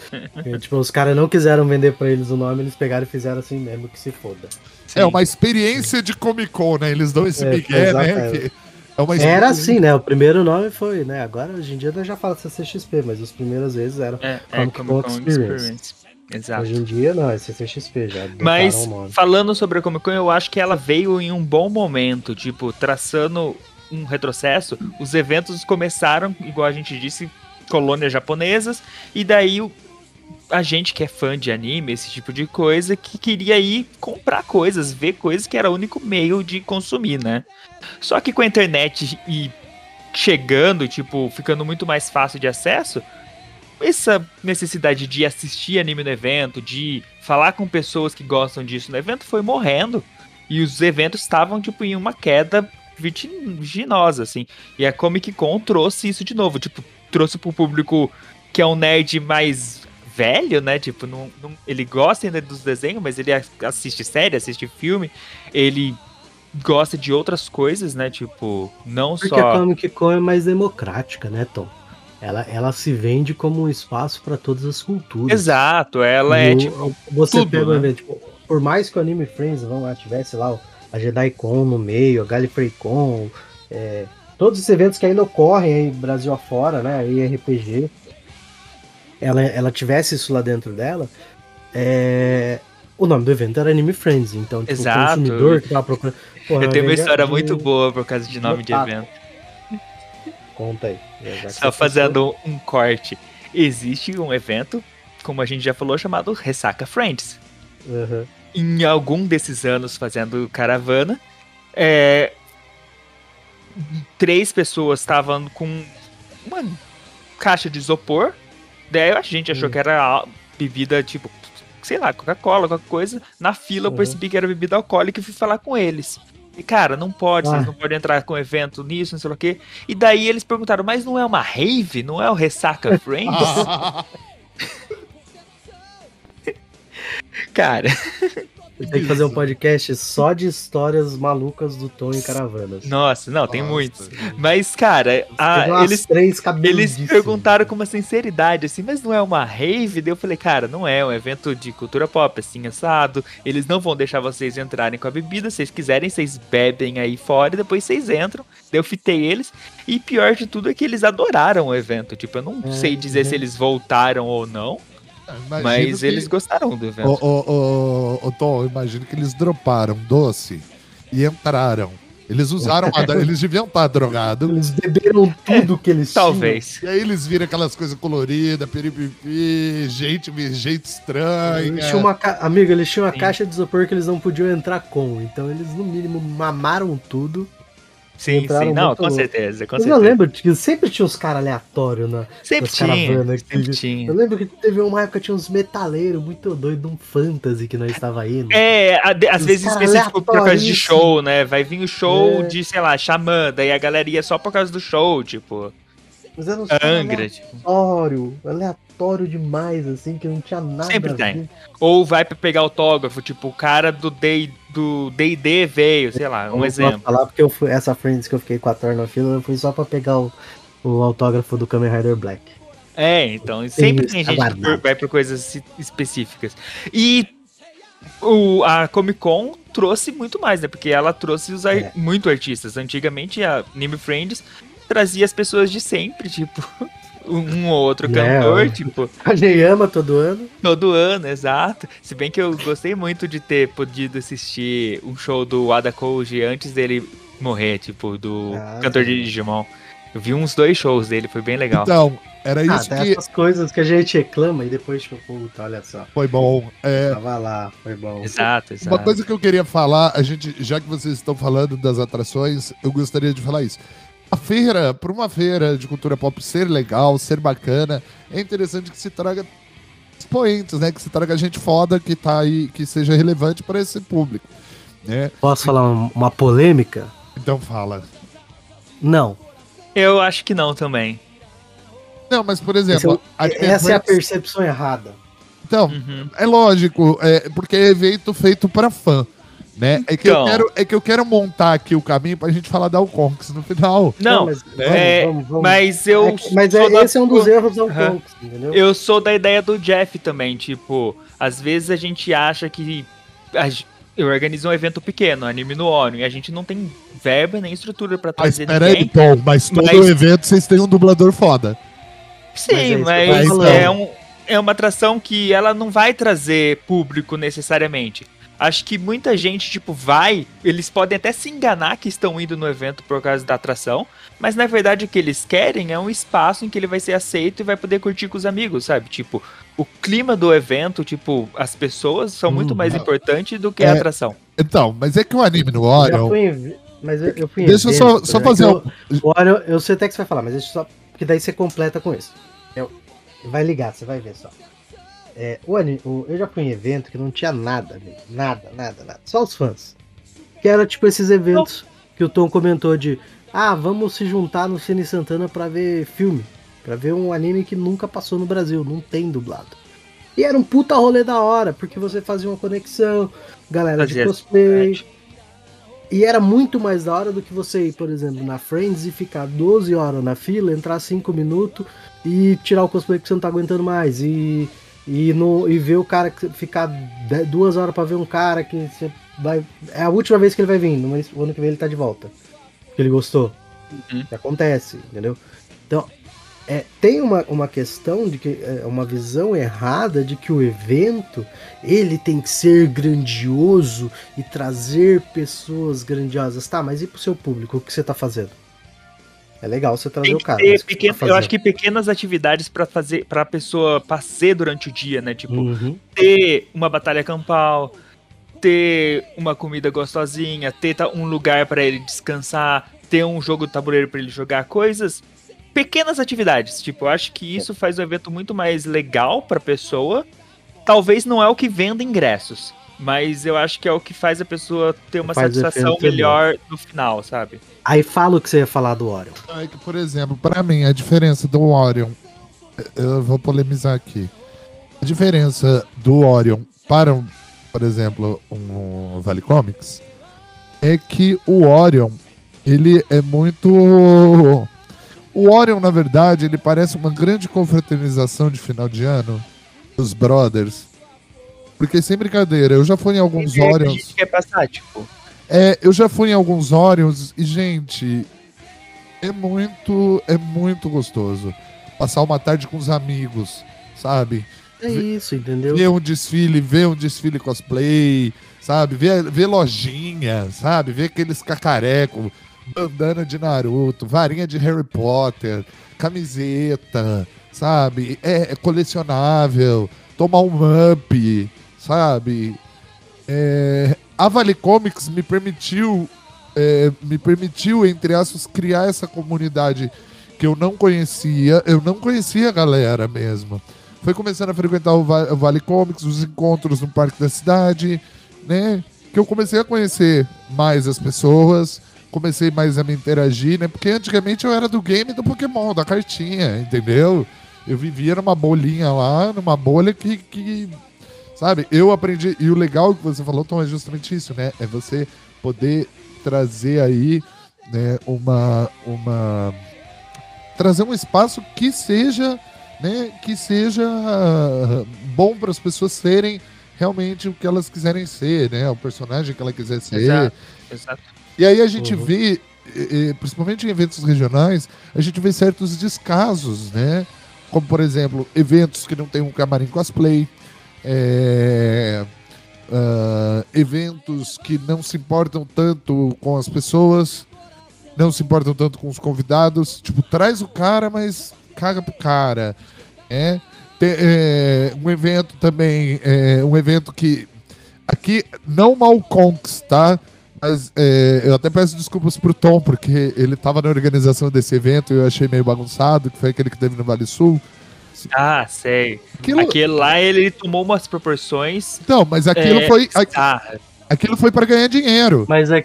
tipo, os caras não quiseram vender pra eles o nome, eles pegaram e fizeram assim mesmo que se foda. Sim. É uma experiência de Comic Con, né? Eles dão esse é, migué, né? Que é uma era assim, né? O primeiro nome foi, né? Agora, hoje em dia, já fala CCXP, mas as primeiras vezes eram é, é Comic, Con, Experience. Experience. Exato. Hoje em dia, não, é CCXP já. Mas, falando sobre a Comic Con, eu acho que ela veio em um bom momento, tipo, traçando um retrocesso, os eventos começaram, igual a gente disse, colônias japonesas, e daí a gente que é fã de anime, esse tipo de coisa, que queria ir comprar coisas, ver coisas que era o único meio de consumir, né? Só que com a internet e chegando, tipo, ficando muito mais fácil de acesso, essa necessidade de assistir anime no evento, de falar com pessoas que gostam disso no evento, foi morrendo. E os eventos estavam, tipo, em uma queda vertiginosa, assim. E a Comic Con trouxe isso de novo, tipo, trouxe pro público que é um nerd mais velho, né? Tipo, não, não, ele gosta ainda dos desenhos, mas ele assiste série, assiste filme, ele gosta de outras coisas, né? Tipo, não Porque só. Porque a Comic Con é mais democrática, né, Tom? Ela, ela se vende como um espaço para todas as culturas. Exato, ela e é o, tipo. Você tudo, pega né? evento, tipo, por mais que o Anime Friends vamos lá, tivesse lá a Jedi Con no meio, a Gallifrey Con, é, todos os eventos que ainda ocorrem aí Brasil afora, né? Aí RPG, ela, ela tivesse isso lá dentro dela, é, o nome do evento era Anime Friends, então tipo, Exato. o consumidor que tava procurando. Porra, Eu tenho uma história de... muito boa por causa de nome de evento. Conta aí. Só fazendo um corte. Existe um evento, como a gente já falou, chamado Ressaca Friends. Uhum. Em algum desses anos fazendo caravana, é... três pessoas estavam com uma caixa de isopor. Daí a gente achou uhum. que era bebida tipo, sei lá, Coca-Cola, qualquer coisa. Na fila eu Uhum. percebi que era bebida alcoólica e fui falar com eles. E, cara, não pode, Ah. vocês não podem entrar com evento nisso, não sei o quê. E daí eles perguntaram, mas não é uma rave? Não é o Ressaca Friends? cara, Tem que fazer um podcast só de histórias malucas do Tom em caravanas. nossa, não, tem Nossa. muitos. Mas, cara, a- umas eles, três eles perguntaram com uma sinceridade, assim, mas não é uma rave? Daí eu falei, cara, não é, é um evento de cultura pop, assim, assado. Eles não vão deixar vocês entrarem com a bebida, se vocês quiserem, vocês bebem aí fora e depois vocês entram. Daí eu fitei eles. E pior de tudo é que eles adoraram o evento. Tipo, eu não É, sei dizer uhum. se eles voltaram ou não, Imagino mas que- eles gostaram do evento. Ô, ô, ô, ô, Tom, imagino que eles droparam doce e entraram. Eles usaram a eles deviam estar drogados. Eles beberam tudo que eles Talvez. E aí eles viram aquelas coisas coloridas, piripipi, gente, gente tinham. estranha. Eles tinham uma ca... Amigo, eles tinham uma Sim. caixa de isopor que eles não podiam entrar com. Então eles, no mínimo, mamaram tudo. Sim, sim. Não, muito com certeza, com eu certeza. não lembro que sempre tinha uns caras aleatórios na, Sempre tinha, sempre tinha. Eu lembro que teve uma época que tinha uns metaleiros muito doidos de um fantasy que nós estava indo. É, às vezes específico por causa de aleatório, show, né? Vai vir o show É. de, sei lá, Xamã, daí a galera ia só por causa do show, tipo, Mas era caras Angra, tipo. aleatório, aleatório demais, assim, que não tinha nada Sempre a tem. Ou vai pra pegar autógrafo, tipo, o cara do Day do D&D veio, sei lá, Eu um não exemplo. falar porque eu fui, essa Friends que eu fiquei 4 horas na fila, eu fui só pra pegar o, o autógrafo do Kamen Rider Black. É, então, sempre tem gente que vai por coisas es- específicas. E o, a Comic Con trouxe muito mais, né? Porque ela trouxe os ar- É. muito artistas. Antigamente a Anime Friends trazia as pessoas de sempre, tipo, um ou outro É, cantor, tipo, A Neyama todo ano. todo ano, exato. Se bem que eu gostei muito de ter podido assistir um show do Ada Koji antes dele morrer, tipo, do Ah, cantor de sim. Digimon. Eu vi uns dois shows dele, foi bem legal. Então, era Ah, isso tem que essas coisas que a gente reclama e depois, tipo, puta, olha só. foi bom. É, Tava lá, foi bom. Exato, exato. Uma coisa que eu queria falar, a gente, já que vocês estão falando das atrações, eu gostaria de falar isso. A feira, por uma feira de cultura pop ser legal, ser bacana, é interessante que se traga expoentes, né? Que se traga gente foda que tá aí, que seja relevante para esse público, né? Posso falar um- uma polêmica? Então fala. Não. Eu acho que não também. Não, mas por é exemplo, o- a essa é a percepção errada. Então, Uhum. é lógico, é, porque é evento feito para fã. Né? É, que eu Então. quero, é que eu quero montar aqui o caminho pra gente falar da Alconx no final. Não, mas, é, Mas eu. É mas é- sou da- esse é um dos erros do Aham. Conks, entendeu? Eu sou da ideia do Jeff também, tipo, às vezes a gente acha que a eu organizo um evento pequeno, anime no ONU, e a gente não tem verba nem estrutura pra Mas trazer peraí, ninguém. Tom, mas todo Mas- evento vocês têm um dublador foda. Sim, Mas é mas, eu é um é uma atração que ela não vai trazer público necessariamente. Acho que muita gente, tipo, vai, eles podem até se enganar que estão indo no evento por causa da atração, mas na verdade o que eles querem é um espaço em que ele vai ser aceito e vai poder curtir com os amigos, sabe? Tipo, o clima do evento, tipo, as pessoas são hum, muito mais não. importantes do que é, a atração. Então, mas é que o anime no Orion. Mas eu, eu fui Deixa eu só, só fazer. um... O Orion, eu sei até que você vai falar, mas deixa só. Porque daí você completa com isso. Eu, vai ligar, você vai ver só. É, o, o, eu já fui em evento que não tinha nada, nada, nada, nada. Só os fãs. Que era tipo esses eventos que o Tom comentou de ah, vamos se juntar no Cine Santana para ver filme. para ver um anime que nunca passou no Brasil, não tem dublado. E era um puta rolê da hora, porque você fazia uma conexão, galera fazia de cosplay. E era muito mais da hora do que você ir, por exemplo, na Friends e ficar 12 horas na fila, entrar 5 minutos e tirar o cosplay que você não tá aguentando mais. E e, no, e ver o cara ficar duas horas para ver um cara que você vai. É a última vez que ele vai vir, no ano que vem ele tá de volta. Que ele gostou. Uhum. Que acontece, entendeu? Então, é, tem uma, uma questão de que é uma visão errada de que o evento ele tem que ser grandioso e trazer pessoas grandiosas. Tá, mas e pro seu público? O que você tá fazendo? É legal você trazer o cara. Pequeno, tá eu acho que pequenas atividades para fazer para a pessoa passear durante o dia, né? Tipo, uhum. ter uma batalha campal, ter uma comida gostosinha, ter um lugar para ele descansar, ter um jogo de tabuleiro para ele jogar coisas. Pequenas atividades, tipo, eu acho que isso faz o evento muito mais legal para a pessoa. Talvez não é o que venda ingressos, mas eu acho que é o que faz a pessoa ter uma faz satisfação melhor no final, sabe? Aí fala o que você ia falar do Orion. É que, por exemplo, para mim, a diferença do Orion. Eu vou polemizar aqui. A diferença do Orion para, por exemplo, um Vale Comics é que o Orion ele é muito. O Orion, na verdade, ele parece uma grande confraternização de final de ano dos brothers. Porque sem brincadeira, eu já fui em alguns Orions. A gente quer passar, tipo. É, eu já fui em alguns Orions e, gente, é muito, é muito gostoso. Passar uma tarde com os amigos, sabe? É isso, entendeu? Ver um desfile, ver um desfile cosplay, sabe? Ver, ver lojinha, sabe? Ver aqueles cacareco, bandana de Naruto, varinha de Harry Potter, camiseta, sabe? É, é colecionável, tomar um up, sabe? É, a Vale Comics me permitiu, é, me permitiu, entre aspas, criar essa comunidade que eu não conhecia. Eu não conhecia a galera mesmo. Foi começando a frequentar o Vale Comics, os encontros no Parque da Cidade, né? Que eu comecei a conhecer mais as pessoas, comecei mais a me interagir, né? Porque antigamente eu era do game do Pokémon, da cartinha, entendeu? Eu vivia numa bolinha lá, numa bolha que, que Sabe? Eu aprendi. E o legal que você falou, Tom, é justamente isso, né? É você poder trazer aí né, uma. uma trazer um espaço que seja. Né, que seja bom para as pessoas serem realmente o que elas quiserem ser, né? O personagem que ela quiser ser. Exato, exato. E aí a gente uhum. vê, principalmente em eventos regionais, a gente vê certos descasos, né? Como, por exemplo, eventos que não tem um camarim cosplay, é, uh, eventos que não se importam tanto com as pessoas, não se importam tanto com os convidados. Tipo, traz o cara, mas caga pro cara. É, Tem, é um evento também, é, um evento que aqui não mal conquistar, mas é, eu até peço desculpas pro Tom, porque ele estava na organização desse evento e eu achei meio bagunçado, que foi aquele que teve no Vale Sul. Ah, sei. Aquilo... Aquele lá ele tomou umas proporções. Não, mas aquilo é... foi. Ah. Aquilo foi para ganhar dinheiro. Mas, é...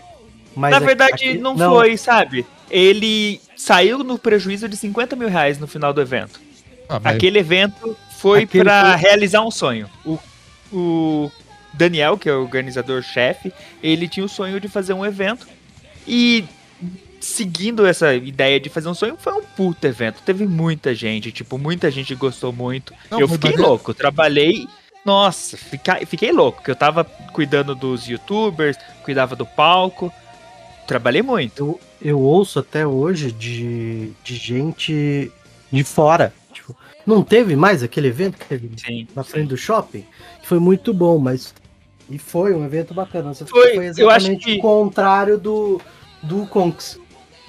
mas Na verdade, aqui... não, não, foi, sabe? Ele saiu no prejuízo de 50 mil reais no final do evento. Ah, mas... Aquele evento foi para foi... realizar um sonho. O, o Daniel, que é o organizador-chefe, ele tinha o sonho de fazer um evento. E seguindo essa ideia de fazer um sonho, foi um puto evento. Teve muita gente, tipo, muita gente gostou muito. Não, eu fiquei louco, trabalhei. Nossa, fiquei, fiquei louco, que eu tava cuidando dos youtubers, cuidava do palco. Trabalhei muito. Eu, eu ouço até hoje de, de gente de fora. Tipo, Não teve mais aquele evento que teve Sim. na frente do shopping? Que foi muito bom, mas. E foi um evento bacana. Foi, foi exatamente que... o contrário do, do Conks.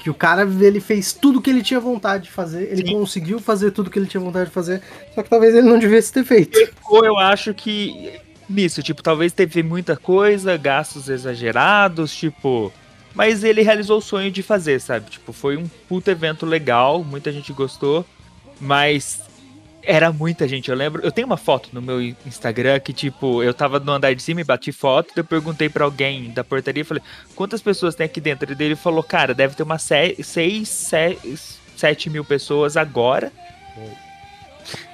Que o cara ele fez tudo que ele tinha vontade de fazer, ele Sim. conseguiu fazer tudo que ele tinha vontade de fazer, só que talvez ele não devesse ter feito. Ou eu acho que nisso, tipo, talvez teve muita coisa, gastos exagerados, tipo, mas ele realizou o sonho de fazer, sabe? Tipo, foi um puto evento legal, muita gente gostou, mas era muita gente. Eu lembro, eu tenho uma foto no meu Instagram que, tipo, eu tava no andar de cima e bati foto, eu perguntei para alguém da portaria, falei, quantas pessoas tem aqui dentro? E ele falou, cara, deve ter umas 6, 7 mil pessoas agora.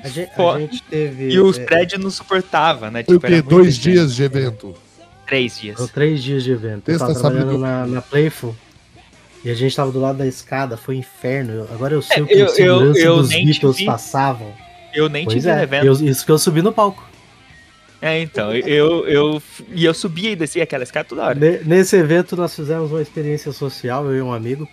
A gente, a gente teve. E os é, prédios não suportavam, né? Tipo, Foi Dois dias de evento. Três dias. Foram três dias de evento. Eu tava trabalhando na, na Playful. E a gente tava do lado da escada, foi um inferno. Agora eu sei é, o que eu, os eu, eu dos Beatles passavam. Eu nem pois tive é, evento. Eu, isso que eu subi no palco. É, então, eu, eu, e eu subia e descia aquela escada toda hora. Nesse evento nós fizemos uma experiência social, eu e um amigo,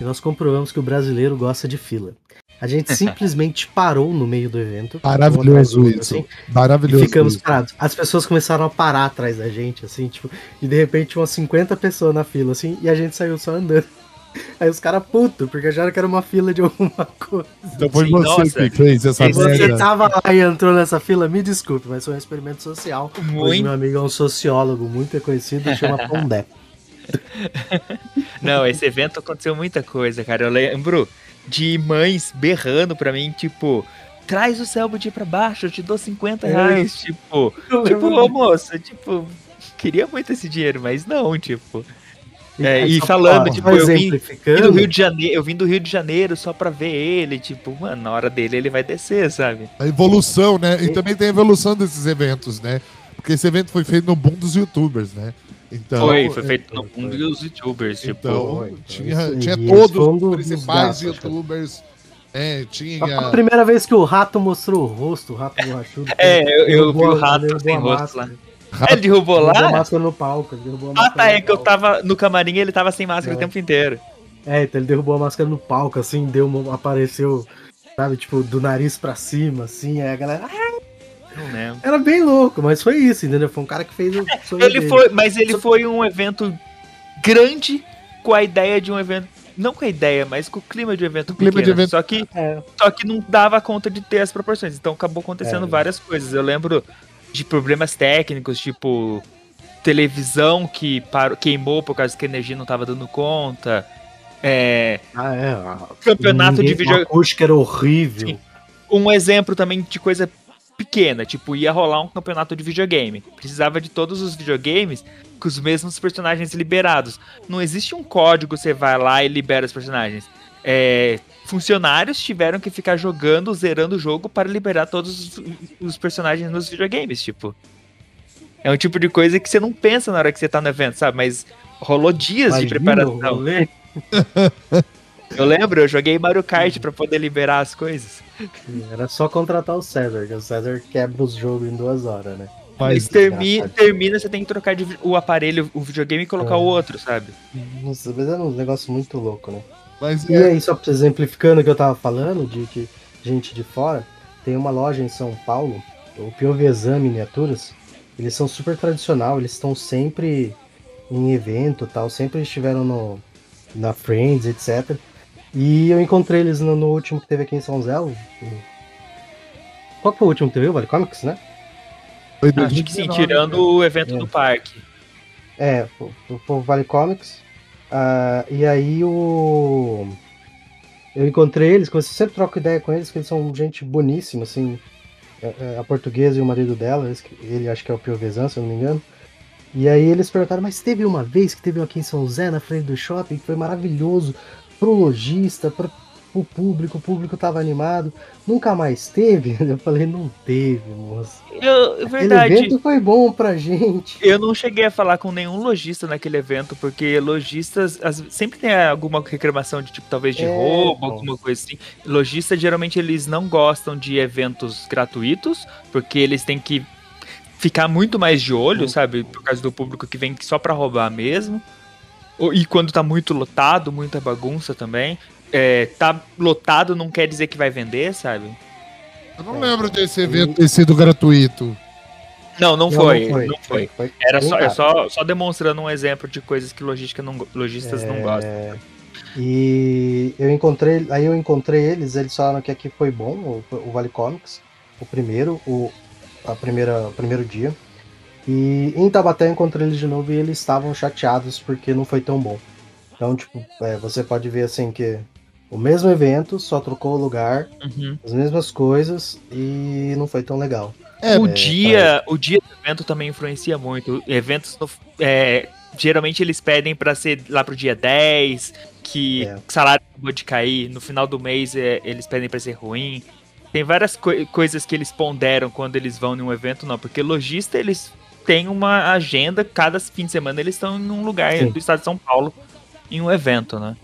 e nós comprovamos que o brasileiro gosta de fila. A gente simplesmente parou no meio do evento. Maravilhoso isso. Assim, Maravilhoso. E ficamos isso. parados. As pessoas começaram a parar atrás da gente, assim, tipo, e de repente umas 50 pessoas na fila, assim, e a gente saiu só andando. Aí os caras puto, porque acharam que era uma fila de alguma coisa. Então foi Sim, você nossa. que fez essa merda. Você tava lá e entrou nessa fila, me desculpe, mas foi um experimento social. Muito. Hoje meu amigo é um sociólogo muito reconhecido, chama Pondé. Não, esse evento aconteceu muita coisa, cara. Eu lembro de mães berrando pra mim, tipo, traz o Selbit pra baixo, eu te dou 50 é. reais. É. Tipo, tipo, ô moça, tipo, queria muito esse dinheiro, mas não, tipo. É, e falando, tipo, eu vim, do Rio de Janeiro, eu vim do Rio de Janeiro só pra ver ele, tipo, mano, na hora dele ele vai descer, sabe? A evolução, né? E também tem a evolução desses eventos, né? Porque esse evento foi feito no boom dos youtubers, né? Então, foi, foi feito no mundo dos youtubers. Tipo, então, tinha, tinha todos os principais youtubers. É, tinha. A primeira vez que o rato mostrou o rosto, o rato borrachudo. É, eu, eu vi o rato sem rosto lá. Ele derrubou lá? Derrubou a máscara no palco. Derrubou a ah, tá, é que eu tava no camarim e ele tava sem máscara é. o tempo inteiro. É, então ele derrubou a máscara no palco, assim, deu uma, apareceu, sabe, tipo, do nariz pra cima, assim, aí a galera. Ah, não lembro. Era bem louco, mas foi isso, entendeu? Foi um cara que fez o é, ele dele. foi, Mas ele foi um evento grande com a ideia de um evento. Não com a ideia, mas com o clima de um evento clima pequeno. De evento... Só, que, é. só que não dava conta de ter as proporções. Então acabou acontecendo é. várias coisas. Eu lembro de problemas técnicos, tipo televisão que parou, queimou por causa que a energia não estava dando conta. É, ah, é. Campeonato Ninguém, de videogame. Acústica era horrível. Sim. Um exemplo também de coisa pequena, tipo, ia rolar um campeonato de videogame. Precisava de todos os videogames com os mesmos personagens liberados. Não existe um código, você vai lá e libera os personagens. É, funcionários tiveram que ficar jogando, zerando o jogo para liberar todos os, os, personagens nos videogames, tipo. É um tipo de coisa que você não pensa na hora que você tá no evento, sabe? Mas rolou dias Imagina, de preparação. Eu lembro, eu joguei Mario Kart para poder liberar as coisas. Era só contratar o César, que o César quebra os jogos em duas horas, né? Mas termina, termina, você tem que trocar de, o aparelho, o videogame e colocar é. o outro, sabe? Nossa, mas é um negócio muito louco, né? Mas, e é... aí, só exemplificando o que eu tava falando, de que gente de fora, tem uma loja em São Paulo, o Piovesan Miniaturas, eles são super tradicional, eles estão sempre em evento tal, sempre estiveram no, na Friends, etc. E eu encontrei eles no, no último que teve aqui em São Zé. Qual foi o último que teve? O Vale Comics, né? Foi Acho que sim, tirando o evento é. do parque. É, foi o Vale Comics. Uh, e aí o. Eu encontrei eles, eu sempre troco ideia com eles, que eles são gente boníssima, assim. É, é, a portuguesa e o marido dela, ele acho que é o Piovesan, se eu não me engano. E aí eles perguntaram, mas teve uma vez que teve aqui em São Zé, na frente do shopping, que foi maravilhoso pro lojista, para o público, o público tava animado. Nunca mais teve? Eu falei, não teve, moço. Eu, verdade. Aquele evento foi bom pra gente. Eu não cheguei a falar com nenhum lojista naquele evento, porque lojistas sempre tem alguma reclamação de tipo, talvez de é, roubo, bom. alguma coisa assim. Lojistas geralmente eles não gostam de eventos gratuitos, porque eles têm que ficar muito mais de olho, sabe? Por causa do público que vem só pra roubar mesmo. E quando tá muito lotado, muita bagunça também. É, tá lotado não quer dizer que vai vender, sabe? Eu não lembro desse evento ter sido gratuito. Não, não, não foi, não foi. Não foi. foi Era só, é só, só demonstrando um exemplo de coisas que logística não, lojistas é... não gostam. E eu encontrei, aí eu encontrei eles, eles falaram que aqui foi bom, o, o Vale Comics, o primeiro, o a primeira, o primeiro dia. E em Tabaté eu encontrei eles de novo e eles estavam chateados porque não foi tão bom. Então, tipo, é, você pode ver assim que o mesmo evento, só trocou o lugar, uhum. as mesmas coisas e não foi tão legal. É, o, é, dia, o dia do evento também influencia muito. Eventos, no, é, geralmente eles pedem para ser lá pro dia 10, que é. o salário acabou de cair, no final do mês é, eles pedem para ser ruim. Tem várias co coisas que eles ponderam quando eles vão em um evento, não, porque lojista eles têm uma agenda, cada fim de semana eles estão em um lugar Sim. do estado de São Paulo em um evento, né?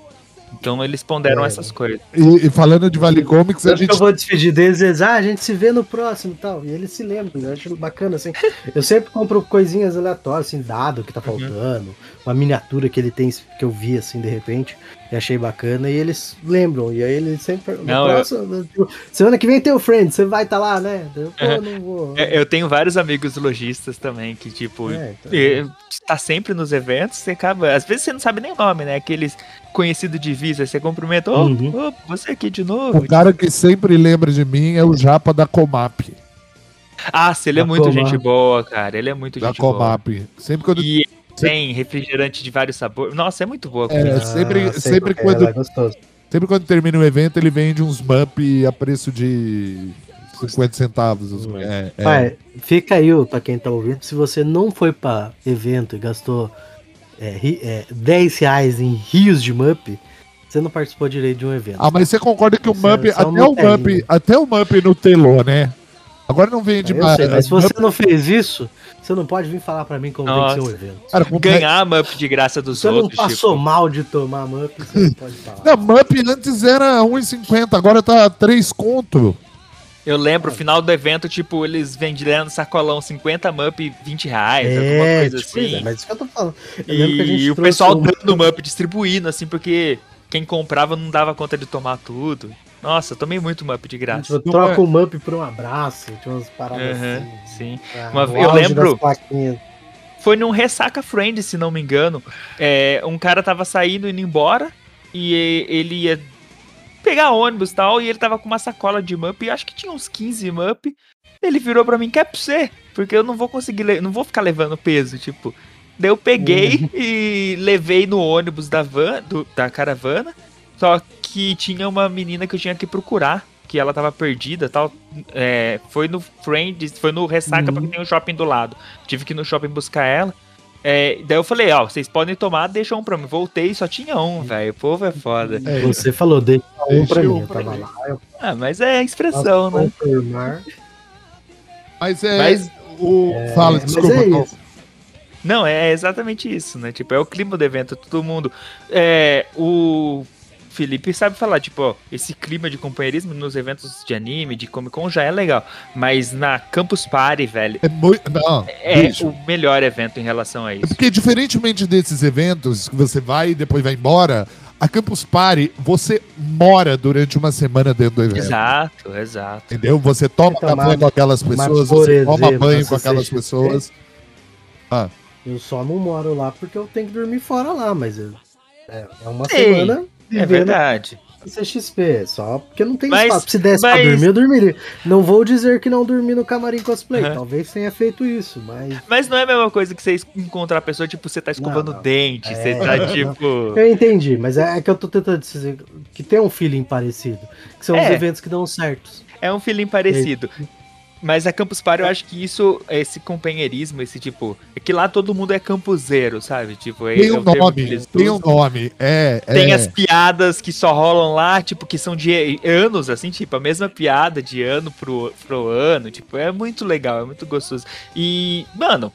Então eles ponderam é. essas coisas. E, e, falando de Vale Comics, a gente. Eu vou despedir deles eles, ah, a gente se vê no próximo e tal. E eles se lembram, eu acho bacana, assim. eu sempre compro coisinhas aleatórias, assim, dado que tá uhum. faltando, uhum. uma miniatura que ele tem, que eu vi, assim, de repente. E achei bacana. E eles lembram. E aí eles sempre. Não, próximo, eu... Semana que vem tem o Friend, você vai estar tá lá, né? Eu, Pô, é. não vou. É, eu tenho vários amigos lojistas também que, tipo, é, então... tá sempre nos eventos, você acaba. Às vezes você não sabe nem o nome, né? Aqueles conhecido de visa, você cumprimenta, ô, uhum. oh, você aqui de novo. O cara que sempre lembra de mim é o Japa da Comap. Ah, se ele é muito Comap. gente boa, cara. Ele é muito da gente Comap. boa. Sempre quando e tem refrigerante de vários sabores. Nossa, é muito boa. É, ah, sempre, sempre quando é, sempre quando termina o evento ele vende uns MUP a preço de 50 centavos. É, é. Pai, fica aí, pra quem tá ouvindo, se você não foi pra evento e gastou é, é, 10 reais em rios de MUP, você não participou direito de um evento. Ah, mas você concorda que o MUP, até o MUP, até o MUP no telô, né? Agora não vende mais. Sei, mas se você não fez isso, você não pode vir falar pra mim como Nossa. tem que ser um evento. Cara, Ganhar MUP de graça dos você outros. Você não passou tipo... mal de tomar MUP, você não pode falar. Não, MUP antes era 1,50, agora tá 3 conto. Eu lembro, final do evento, tipo, eles vendendo sacolão 50 MUP 20 reais, é, alguma coisa tipo, assim. É, mas isso que eu tô falando. Eu e, e o pessoal um... dando MUP, distribuindo, assim, porque quem comprava não dava conta de tomar tudo. Nossa, eu tomei muito MUP de graça. Tipo, troca o MUP por um abraço, tinha umas paradas uhum, assim. Sim. Uma, eu lembro. Foi num Ressaca Friend, se não me engano. É, um cara tava saindo, indo embora. E ele ia pegar ônibus e tal, e ele tava com uma sacola de Mup, acho que tinha uns 15 Mup. Ele virou pra mim, quer pra você? Porque eu não vou conseguir, não vou ficar levando peso, tipo. Daí eu peguei uhum. e levei no ônibus da van, do, da caravana, só que tinha uma menina que eu tinha que procurar, que ela tava perdida tal. É, foi no Friends, foi no Ressaca, uhum. porque tem um shopping do lado. Tive que ir no shopping buscar ela. É, daí eu falei, ó, vocês podem tomar, deixa um pra mim. Voltei só tinha um, velho. O povo é foda. É, você falou, deixa um pra mim. pra mim. Lá, eu... Ah, mas é expressão, né? Mas é. Mas, o... É, Fala, desculpa. É não, é exatamente isso, né? Tipo, é o clima do evento, todo mundo. É, o Felipe sabe falar, tipo, ó, esse clima de companheirismo nos eventos de anime, de Comic Con já é legal, mas na Campus Party, velho, é, muito, não, é bicho. o melhor evento em relação a isso. É porque diferentemente desses eventos que você vai e depois vai embora, a Campus Party, você mora durante uma semana dentro do evento. Exato, exato. Entendeu? Você toma café com aquelas pessoas, você exemplo, toma banho com aquelas pessoas. Ah. Eu só não moro lá porque eu tenho que dormir fora lá, mas é, é uma Ei. semana é verdade. CXP, só porque não tem mas, espaço. Se desse mas... pra dormir, eu dormiria. Não vou dizer que não dormi no camarim cosplay. Uhum. Talvez tenha feito isso, mas. Mas não é a mesma coisa que você encontrar a pessoa, tipo, você tá escovando não, não. dente, é... você tá tipo. Eu entendi, mas é, é, que eu tô tentando dizer que tem um feeling parecido. Que são é. os eventos que dão certos. É um feeling parecido. Mas a Campus Party, eu acho que isso, esse companheirismo, esse tipo. É que lá todo mundo é campuseiro, sabe? Tipo, é, tem um nome, tem um nome. É, tem é. as piadas que só rolam lá, tipo, que são de anos, assim, tipo, a mesma piada de ano pro, pro ano. Tipo, é muito legal, é muito gostoso. E, mano,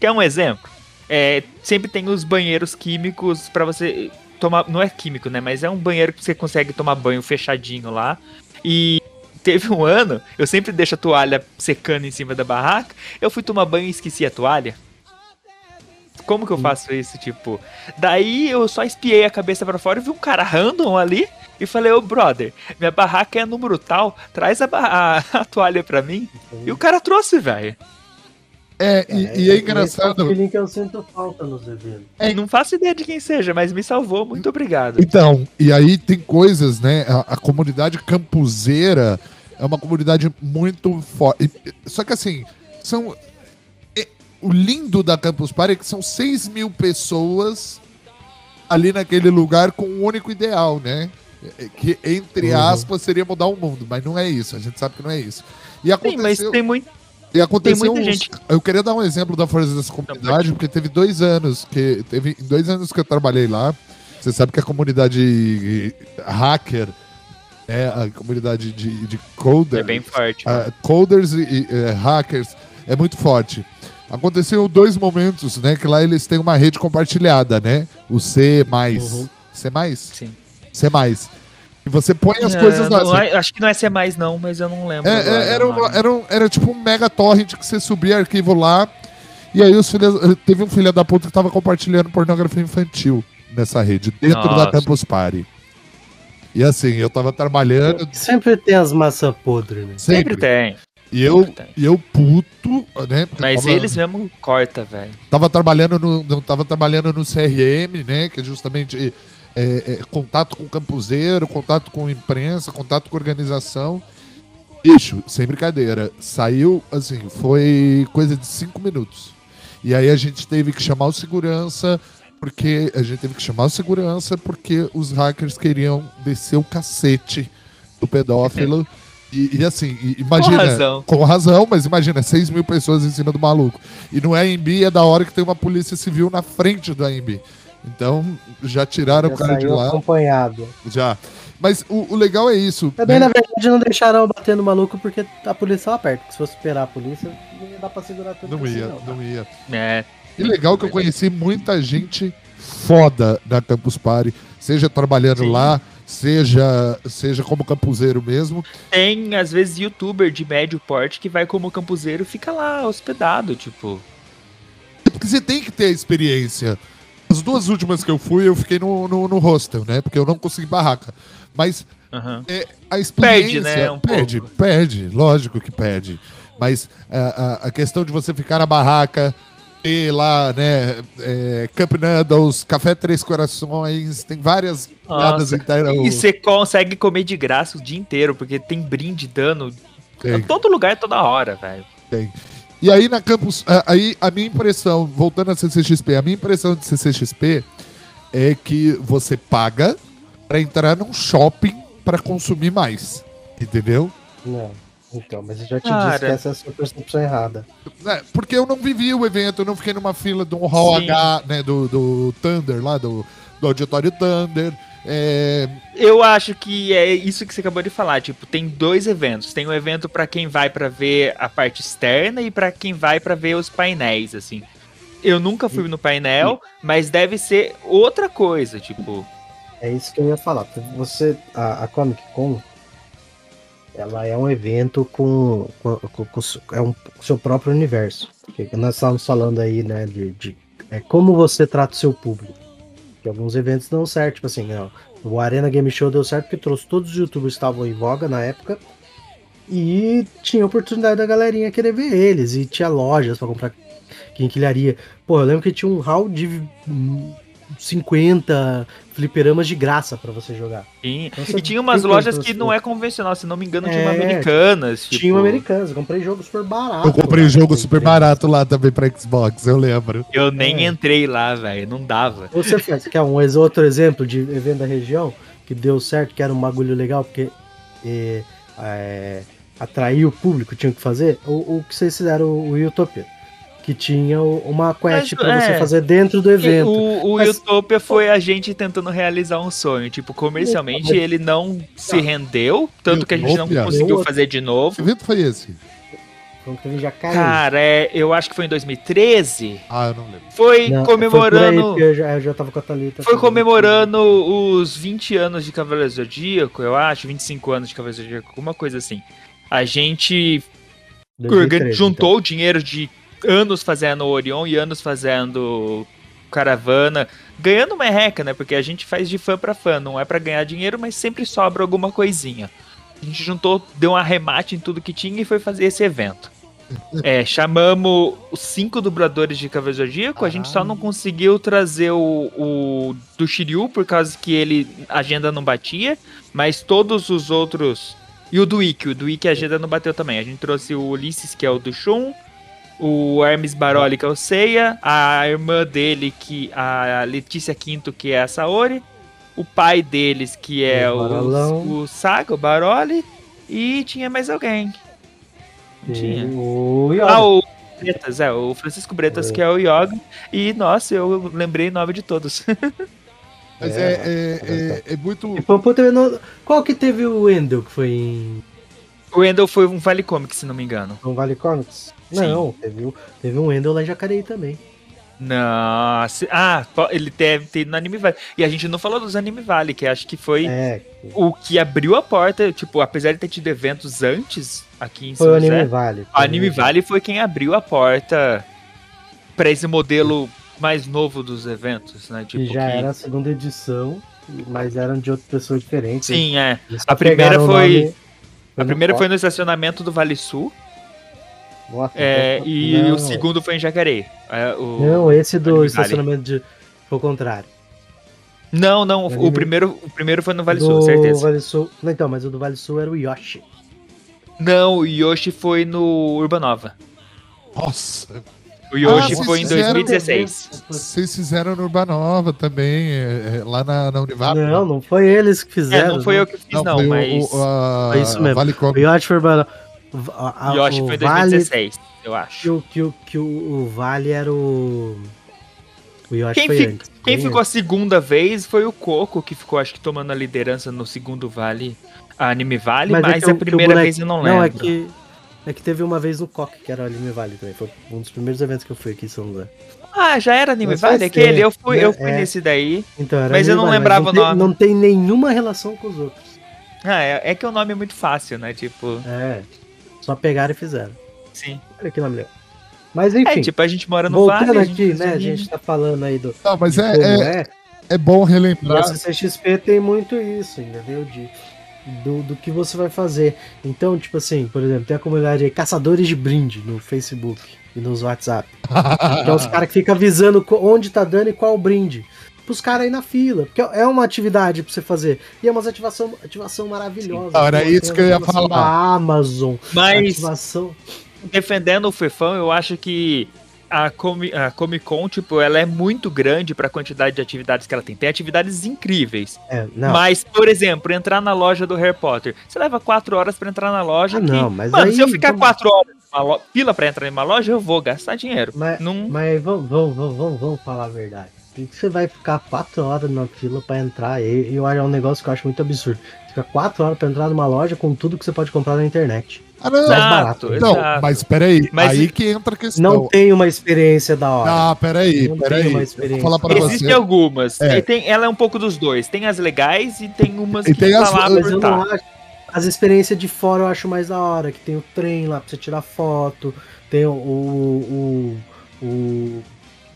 quer um exemplo? É, sempre tem os banheiros químicos para você tomar. Não é químico, né? Mas é um banheiro que você consegue tomar banho fechadinho lá. E teve um ano, eu sempre deixo a toalha secando em cima da barraca. Eu fui tomar banho e esqueci a toalha. Como que eu faço isso, tipo? Daí eu só espiei a cabeça para fora e vi um cara random ali. e falei, ô brother, minha barraca é número tal, traz a, a, a toalha pra mim. E o cara trouxe, velho. É, e é, e é engraçado. É que eu sinto falta nos eventos. É, não faço ideia de quem seja, mas me salvou. Muito obrigado. Então, e aí tem coisas, né? A, a comunidade campuseira é uma comunidade muito forte. Só que assim, são. É, o lindo da Campus Party é que são 6 mil pessoas ali naquele lugar com um único ideal, né? É, que, entre uhum. aspas, seria mudar o mundo, mas não é isso. A gente sabe que não é isso. E aconteceu... Sim, mas tem muito e aconteceu. Uns... Gente... Eu queria dar um exemplo da força dessa comunidade, porque teve dois anos que. Teve dois anos que eu trabalhei lá. Você sabe que a comunidade hacker, é a comunidade de, de coders. É bem forte. Uh, coders e, e uh, hackers é muito forte. Aconteceu dois momentos, né? Que lá eles têm uma rede compartilhada, né? O C. Uhum. C. Sim. C. E você põe as é, coisas lá. Não, assim. Acho que não é mais, não, mas eu não lembro. É, é era, uma, era, um, era tipo um mega torrent que você subia arquivo lá. E aí os filhos, teve um filho da puta que tava compartilhando pornografia infantil nessa rede, dentro Nossa. da Campus Party. E assim, eu tava trabalhando. Sempre tem as massas podres, né? Sempre, Sempre tem. E eu, e eu puto, né? Mas tava, eles mesmo corta, velho. Tava trabalhando no, tava trabalhando no CRM, né? Que é justamente é, é, contato com o campuseiro, contato com imprensa, contato com organização. Bicho, sem brincadeira, saiu assim, foi coisa de cinco minutos. E aí a gente teve que chamar o segurança, porque a gente teve que chamar o segurança porque os hackers queriam descer o cacete do pedófilo. E, e, assim, imagina. Com razão. Com razão, mas imagina, 6 mil pessoas em cima do maluco. E no AMB é da hora que tem uma polícia civil na frente do AMB. Então, já tiraram já o cara de lá. acompanhado. Já. Mas o, o legal é isso. Também, né? na verdade, não deixaram bater no maluco porque a polícia estava perto. Se fosse esperar a polícia, não ia dar pra segurar tudo. Não ia, não, não ia. É. E legal que eu conheci muita gente foda na Campus Party, seja trabalhando Sim. lá, seja seja como campuseiro mesmo. Tem, às vezes, youtuber de médio porte que vai como campuseiro e fica lá hospedado, tipo. Porque você tem que ter a experiência. As duas últimas que eu fui, eu fiquei no, no, no hostel, né? Porque eu não consegui barraca. Mas uhum. é, a experiência... Perde, né? Um perde, pouco. perde. Lógico que perde. Mas a, a, a, questão de você ficar na barraca, ter lá, né? É, Camp Noodles, Café Três Corações, tem várias piadas inteiras. E você consegue comer de graça o dia inteiro, porque tem brinde dando... Tem. Todo lugar, toda hora, velho. Tem. E aí na campus, aí a minha impressão, voltando a CCXP, a minha impressão de CCXP é que você paga para entrar num shopping para consumir mais, entendeu? Não. Então, mas eu já te Cara. disse que essa é a sua percepção errada. É, porque eu não vivi o evento, eu não fiquei numa fila do Hall Sim. H, né, do, do Thunder, lá do, do Auditório Thunder. É... Eu acho que é isso que você acabou de falar. Tipo, tem dois eventos. Tem um evento para quem vai para ver a parte externa e para quem vai para ver os painéis, assim. Eu nunca fui no painel, mas deve ser outra coisa, tipo. É isso que eu ia falar. Você, a, a Comic Con, ela é um evento com, com, com, com é um seu próprio universo. Nós estávamos falando aí, né, de, de é, como você trata o seu público que alguns eventos dão certo, tipo assim, não, o Arena Game Show deu certo porque trouxe todos os youtubers que estavam em voga na época e tinha oportunidade da galerinha querer ver eles e tinha lojas para comprar quinquilharia. Pô, eu lembro que tinha um hall de 50 fliperamas de graça para você jogar. Sim. Então, e tinha umas lojas que não é convencional, se não me engano, é, tinha uma americanas. Tipo... Tinha uma americanas, eu comprei jogo super barato. Eu comprei um jogo super barato lá também pra Xbox, eu lembro. Eu nem é. entrei lá, velho, não dava. Você faz, quer um outro exemplo de evento da região que deu certo, que era um bagulho legal, porque é, é, atrair o público, tinha que fazer? O, o que vocês fizeram, o Utopia que tinha uma quest para é, você fazer dentro do evento. O, o Mas... Utopia foi a gente tentando realizar um sonho. Tipo, comercialmente ele não se rendeu, tanto que a gente não conseguiu fazer de novo. Que evento foi esse? Já caiu. Cara, é, eu acho que foi em 2013. Ah, eu não lembro. Foi não, comemorando. Foi eu, já, eu já tava com a Thalita. Foi comemorando os 20 anos de Cavaleiro Zodíaco, eu acho, 25 anos de Cavaleiro Zodíaco, alguma coisa assim. A gente 2013, juntou então. o dinheiro de anos fazendo Orion e anos fazendo caravana, ganhando merreca, né? Porque a gente faz de fã para fã, não é para ganhar dinheiro, mas sempre sobra alguma coisinha. A gente juntou, deu um arremate em tudo que tinha e foi fazer esse evento. É, chamamos os cinco dubladores de Cavaleiro Zodíaco, a gente só não conseguiu trazer o, o do Shiryu por causa que ele a agenda não batia, mas todos os outros e o do Ikki, o do Ikki a agenda não bateu também. A gente trouxe o Ulisses, que é o do Shun, o Hermes Baroli, que é o Seiya, a irmã dele, que a Letícia Quinto, que é a Saori, o pai deles, que é o, o, o Saga, o Baroli, e tinha mais alguém. Tinha. O Yoga. Ah, o Bretas, é, o Francisco Bretas, é. que é o Yoga. E, nossa, eu lembrei o nome de todos. Mas é, é, é, é, muito. Qual que teve o Wendel que foi em. O Wendel foi um Vale Comics, se não me engano. Um Vale Comics? Não, teve, teve um Wendel lá em Jacareí também. Nossa. Ah, ele deve ter ido no Anime Valley. E a gente não falou dos Anime Valley, que acho que foi é. o que abriu a porta. Tipo, apesar de ter tido eventos antes aqui em Foi São o Anime Valley. O Anime Valley foi quem abriu a porta para esse modelo mais novo dos eventos, né? Tipo, que já que... era a segunda edição, mas eram de outras pessoas diferentes. Sim, é. A primeira foi. A primeira foi no estacionamento do Vale Sul. Nossa, é, e não. o segundo foi em Jacareí. É, o... Não, esse do estacionamento de. Foi o contrário. Não, não, o, o primeiro, o primeiro foi no Vale do Sul, certeza. Vale Sul. Não, então, mas o do Vale Sul era o Yoshi. Não, o Yoshi foi no Urbanova. Nossa, o Yoshi ah, foi em 2016. Vocês fizeram no Urbanova também, é, é, lá na, na Univap. Não, não foi eles que fizeram. É, não foi não. eu que fiz, não, não mas. O, a... Foi isso mesmo. Vale o Yoshi foi Urbanova. O Yoshi foi em 2016, vale... eu acho. Que, o, que, o, que o, o Vale era o. O Yoshi quem foi fi... antes. Quem ficou antes. a segunda vez foi o Coco, que ficou, acho que, tomando a liderança no segundo Vale. A Anime Vale, mas, é mas é a primeira boneco... vez eu não lembro. Não, é que é que teve uma vez no Coque, que era o Anime Vale também. Foi um dos primeiros eventos que eu fui aqui em São José. Ah, já era Anime Vale? Aquele? Eu fui, eu fui é. nesse daí. Então, mas eu não lembrava não o nome. não tem nenhuma relação com os outros. Ah, é, é, que o nome é muito fácil, né? Tipo. É. Só pegaram e fizeram. Sim. Olha que nome legal. Mas enfim. É, tipo, a gente mora no voltando Vale. Voltando aqui, né? A gente tá falando aí do. Não, mas é, é, é, é bom relembrar. E a CCXP tem muito isso, entendeu? De do, do que você vai fazer. Então, tipo assim, por exemplo, tem a comunidade aí, caçadores de brinde no Facebook e nos WhatsApp. então os caras que ficam avisando onde tá dando e qual o brinde. Pros caras aí na fila. Porque é uma atividade pra você fazer. E é uma ativação, ativação maravilhosa. Sim, era isso que eu ia falar. Da Amazon. Mas. Ativação... Defendendo o Fefão, eu acho que a, Comi a Comic Con, tipo, ela é muito grande para a quantidade de atividades que ela tem. Tem atividades incríveis. É, mas, por exemplo, entrar na loja do Harry Potter. Você leva quatro horas para entrar na loja. Ah, que, não, mas mano, aí, se eu ficar vamos... quatro horas na fila para entrar em uma loja, eu vou gastar dinheiro. Mas, não... mas vamos, vamos, vamos, vamos falar a verdade. Você vai ficar quatro horas na fila para entrar. E eu acho é um negócio que eu acho muito absurdo. Fica quatro horas para entrar numa loja com tudo que você pode comprar na internet. Ah, não. Mais barato. Não, exato. mas peraí. Mas aí que entra a questão. Não tem uma experiência da hora. Ah, peraí, não peraí. Uma experiência. Vou falar pra Existem você. algumas. É. Tem, ela é um pouco dos dois. Tem as legais e tem umas e que tem tá as... lá mas eu não acho. As experiências de fora eu acho mais da hora. Que tem o trem lá pra você tirar foto. Tem o, o, o, o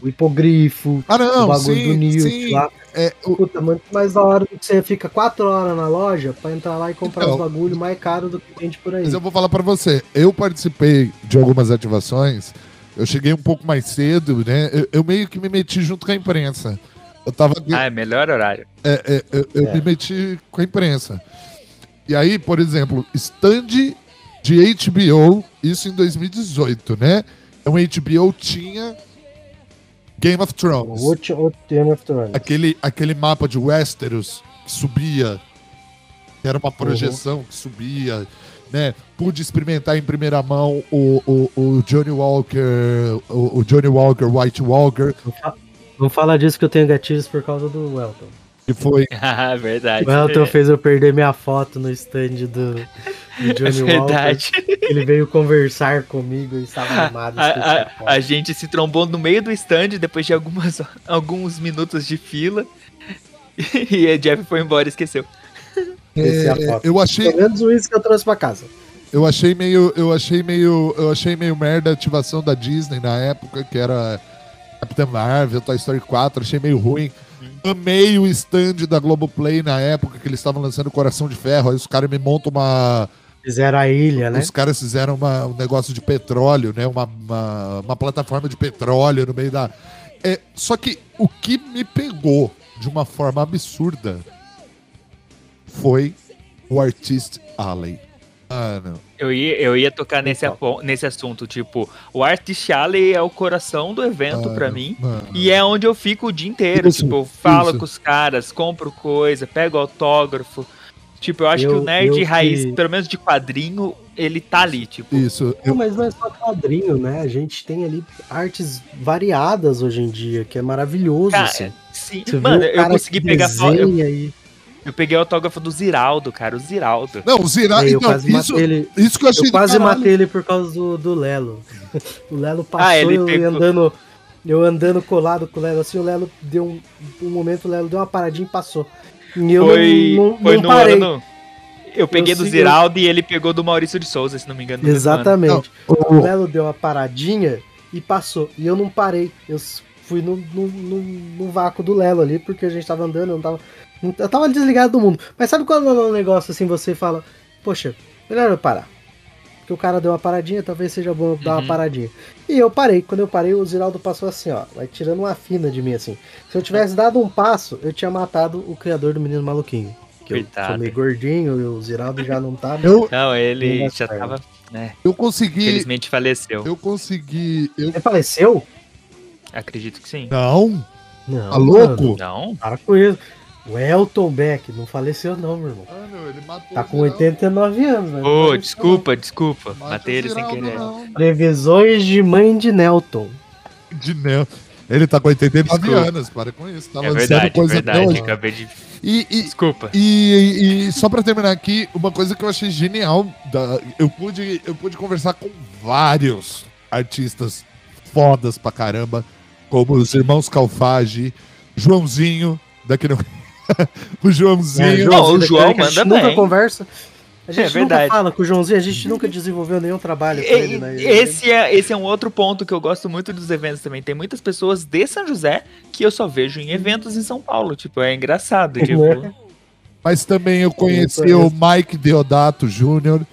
o hipogrifo, ah, não, o bagulho sim, do Newt sim. lá. É, o... Puta, muito mais da hora do que você fica quatro horas na loja pra entrar lá e comprar então, os bagulho mais caro do que vende por aí. Mas eu vou falar pra você, eu participei de algumas ativações, eu cheguei um pouco mais cedo, né? Eu, eu meio que me meti junto com a imprensa. Eu tava. Ah, é melhor horário. É, é eu, eu é. me meti com a imprensa. E aí, por exemplo, stand de HBO, isso em 2018, né? Então, HBO tinha Game of Thrones. O Game of Thrones. Aquele, aquele mapa de Westeros que subia, que era uma projeção uhum. que subia, né? Pude experimentar em primeira mão o, o, o Johnny Walker, o, o, Johnny Walker, White Walker. Não fala disso que eu tenho gatilhos por causa do Welton. Que foi. ah, verdade. O Elton fez eu perder minha foto no stand do, do Johnny é verdade. Walker. Ele veio conversar comigo e estava animado. A, a, a, gente se trombou no meio do stand depois de algumas, alguns minutos de fila. E a Jeff foi embora e esqueceu. É, eu achei. Pelo menos isso que eu trouxe pra casa. Eu achei meio, eu achei meio, eu achei meio merda a ativação da Disney na época, que era Capitã Marvel, Toy Story 4, achei meio ruim. Amei o stand da Globoplay na época que eles estavam lançando Coração de Ferro. Aí os caras me montam uma. Fizeram a ilha, né? Os caras fizeram uma, um negócio de petróleo, né? Uma, uma, uma plataforma de petróleo no meio da. É, só que o que me pegou de uma forma absurda foi o Artist Alley. Mano. Eu ia, eu ia tocar nesse, nesse assunto, tipo, o Artist Alley é o coração do evento para mim. Mano. E é onde eu fico o dia inteiro. Isso, tipo, eu falo isso. com os caras, compro coisa, pego autógrafo. Tipo, eu acho eu, que o nerd raiz, que... pelo menos de quadrinho, ele tá ali, tipo. Isso. Eu... Não, mas não é só quadrinho, né? A gente tem ali artes variadas hoje em dia, que é maravilhoso. Cara, assim. Sim, Você mano, eu consegui pegar foto. Eu, eu peguei o autógrafo do Ziraldo, cara, o Ziraldo. Não, o Ziraldo. Eu então, quase isso, matei ele, isso que eu achei Eu quase matei ele por causa do, do Lelo. O Lelo passou ah, ele pegou... andando. Eu andando colado com o Lelo, assim, o Lelo deu um, um momento, o Lelo deu uma paradinha e passou. E eu foi, não, não, foi não parei. Ano, eu peguei eu do Ziraldo e ele pegou do Maurício de Souza, se não me engano. Exatamente. O Lelo deu uma paradinha e passou. E eu não parei. Eu fui no, no, no, no vácuo do Lelo ali, porque a gente tava andando, eu não tava. Eu tava desligado do mundo. Mas sabe quando é um negócio assim, você fala, poxa, melhor eu parar. Porque o cara deu uma paradinha, talvez seja bom dar uhum. uma paradinha. E eu parei. Quando eu parei, o Ziraldo passou assim, ó. Vai tirando uma fina de mim, assim. Se eu tivesse dado um passo, eu tinha matado o criador do Menino Maluquinho. Que Coitado. eu sou meio gordinho e o Ziraldo já não tá. Eu... Não, ele já tava. Né, eu consegui. Infelizmente faleceu. Eu consegui. Eu... Ele faleceu? Acredito que sim. Não. Não. Tá louco? Não. Para com isso. O Elton Beck não faleceu, não, meu irmão. Ah, não, ele matou tá com 89 anos, né? Ô, oh, desculpa, desculpa. Matei ele sem querer. Não. Previsões de mãe de Nelton. De Nelton. Ele tá com 89 desculpa. anos, para com isso. Tá é verdade, coisa é verdade. Acabei de. E, e, Desculpa. E, e, só pra terminar aqui, uma coisa que eu achei genial, da, eu, pude, eu pude conversar com vários artistas fodas pra caramba, como os irmãos Calfage, Joãozinho, daqui no. o Joãozinho. É, não, o João manda bem. Nunca conversa. A gente é verdade. nunca fala com o Joãozinho, a gente nunca desenvolveu nenhum trabalho com ele, né? Esse é, esse é um outro ponto que eu gosto muito dos eventos também. Tem muitas pessoas de São José que eu só vejo em eventos em São Paulo. Tipo, é engraçado. Tipo... Mas também eu conheci o Mike Deodato Jr.,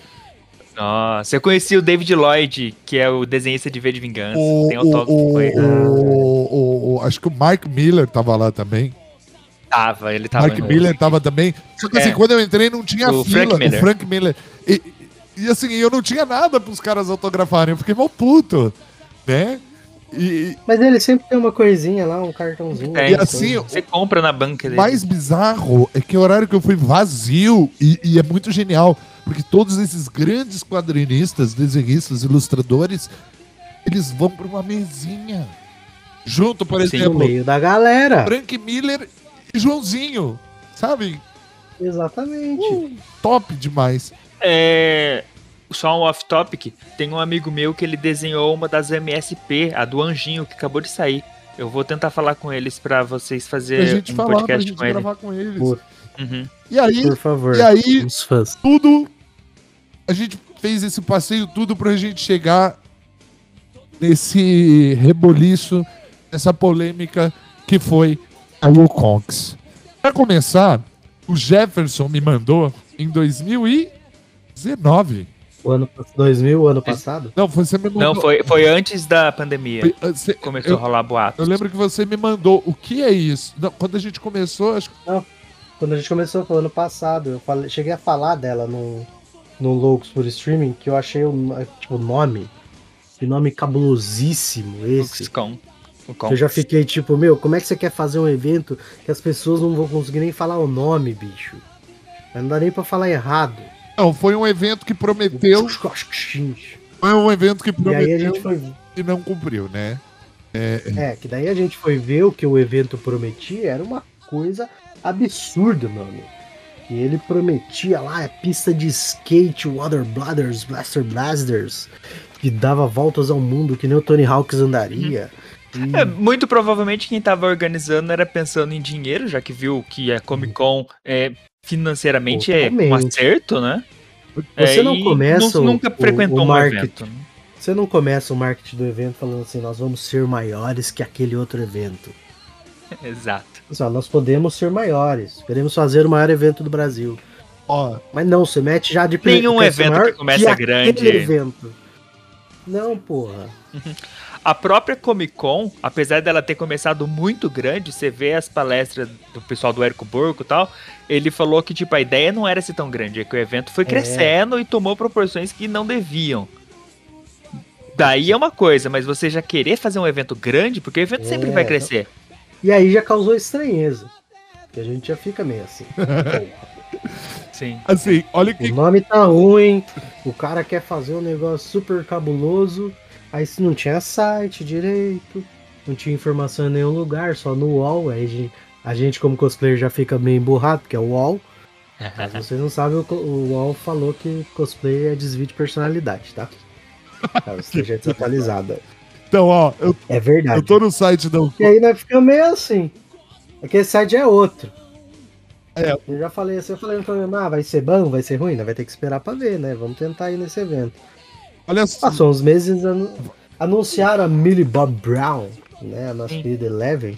nossa, eu conheci o David Lloyd, que é o desenhista de V de Vingança. O, Tem autógrafo o, ele. O, o, acho que o Mark Miller tava lá também. Tava, ele tava. Mark Miller tava também. Só que assim, é. assim, quando eu entrei não tinha o fila. Frank Miller. O Frank Miller. E, e assim, eu não tinha nada pros caras autografarem. Eu fiquei mal puto, né? E, Mas ele sempre tem uma coisinha lá, um cartãozinho. e assim, você compra na banca dele. mais bizarro é que o horário que eu fui vazio e, e é muito genial. Porque todos esses grandes quadrinistas, desenhistas, ilustradores, eles vão para uma mesinha. Junto, por Sim, exemplo. No meio da galera. Frank Miller Joãozinho. Sabe? Exatamente. Uh, top demais. É. Só um off-topic. Tem um amigo meu que ele desenhou uma das MSP, a do Anjinho, que acabou de sair. Eu vou tentar falar com eles para vocês fazerem um falar, podcast com, ele. com eles. Uhum. E aí, Por favor, e aí tudo a gente fez esse passeio tudo pra gente chegar nesse reboliço, nessa polêmica que foi Conks. Para começar, o Jefferson me mandou em 2019. O ano 2000, o ano passado? Não, você me mandou. Não, foi, foi antes da pandemia. Foi, você, começou eu, a rolar boatos. Eu lembro que você me mandou. O que é isso? Não, quando a gente começou, acho que. Não, quando a gente começou foi ano passado. Eu falei, cheguei a falar dela no, no Loucos por Streaming, que eu achei o tipo, nome. Que nome cabulosíssimo esse. Eu já fiquei tipo, meu, como é que você quer fazer um evento que as pessoas não vão conseguir nem falar o nome, bicho? Não dá nem pra falar errado. Não, foi um evento que prometeu. Foi um evento que prometeu e, aí a gente foi... e não cumpriu, né? É... é, que daí a gente foi ver o que o evento prometia, era uma coisa absurda, mano que ele prometia lá a pista de skate Water Bladders, Blaster Blasters, que dava voltas ao mundo que nem o Tony Hawks andaria. Hum. É, muito provavelmente quem estava organizando era pensando em dinheiro, já que viu que a Comic Con é, financeiramente Totalmente. é um acerto, né? Você é, não começa. Nunca frequentou o, o um evento. Né? você não começa o marketing do evento falando assim, nós vamos ser maiores que aquele outro evento. Exato. Só, nós podemos ser maiores. Queremos fazer o maior evento do Brasil. Ó, Mas não, você mete já de Nenhum ser evento que começa que grande. evento. Não, porra. A própria Comic Con, apesar dela ter começado muito grande, você vê as palestras do pessoal do Érico Borco e tal, ele falou que tipo a ideia não era ser tão grande, é que o evento foi crescendo e tomou proporções que não deviam. Daí é uma coisa, mas você já querer fazer um evento grande, porque o evento sempre É, vai crescer. E aí já causou estranheza. Que a gente já fica meio assim. Sim. assim, olha O que. nome tá ruim, o cara quer fazer um negócio super cabuloso, aí se não tinha site direito, não tinha informação em nenhum lugar, só no UOL, aí a gente, a gente como cosplayer já fica meio emburrado, porque é o UOL. Mas vocês não sabem, o, o UOL falou que cosplay é desvio de personalidade, tá? Caso esteja desatualizado. Então, ó, eu, É verdade. eu tô no site da. E aí nós ficamos meio assim. Aquele site é outro. É. Eu já falei assim, eu falei no programa, ah, vai ser bom, vai ser ruim, né? vai ter que esperar pra ver, né? Vamos tentar ir nesse evento. Olha só. Passou uns meses, anu- anunciaram a Millie Bob Brown, né? A nossa Sim. querida Eleven.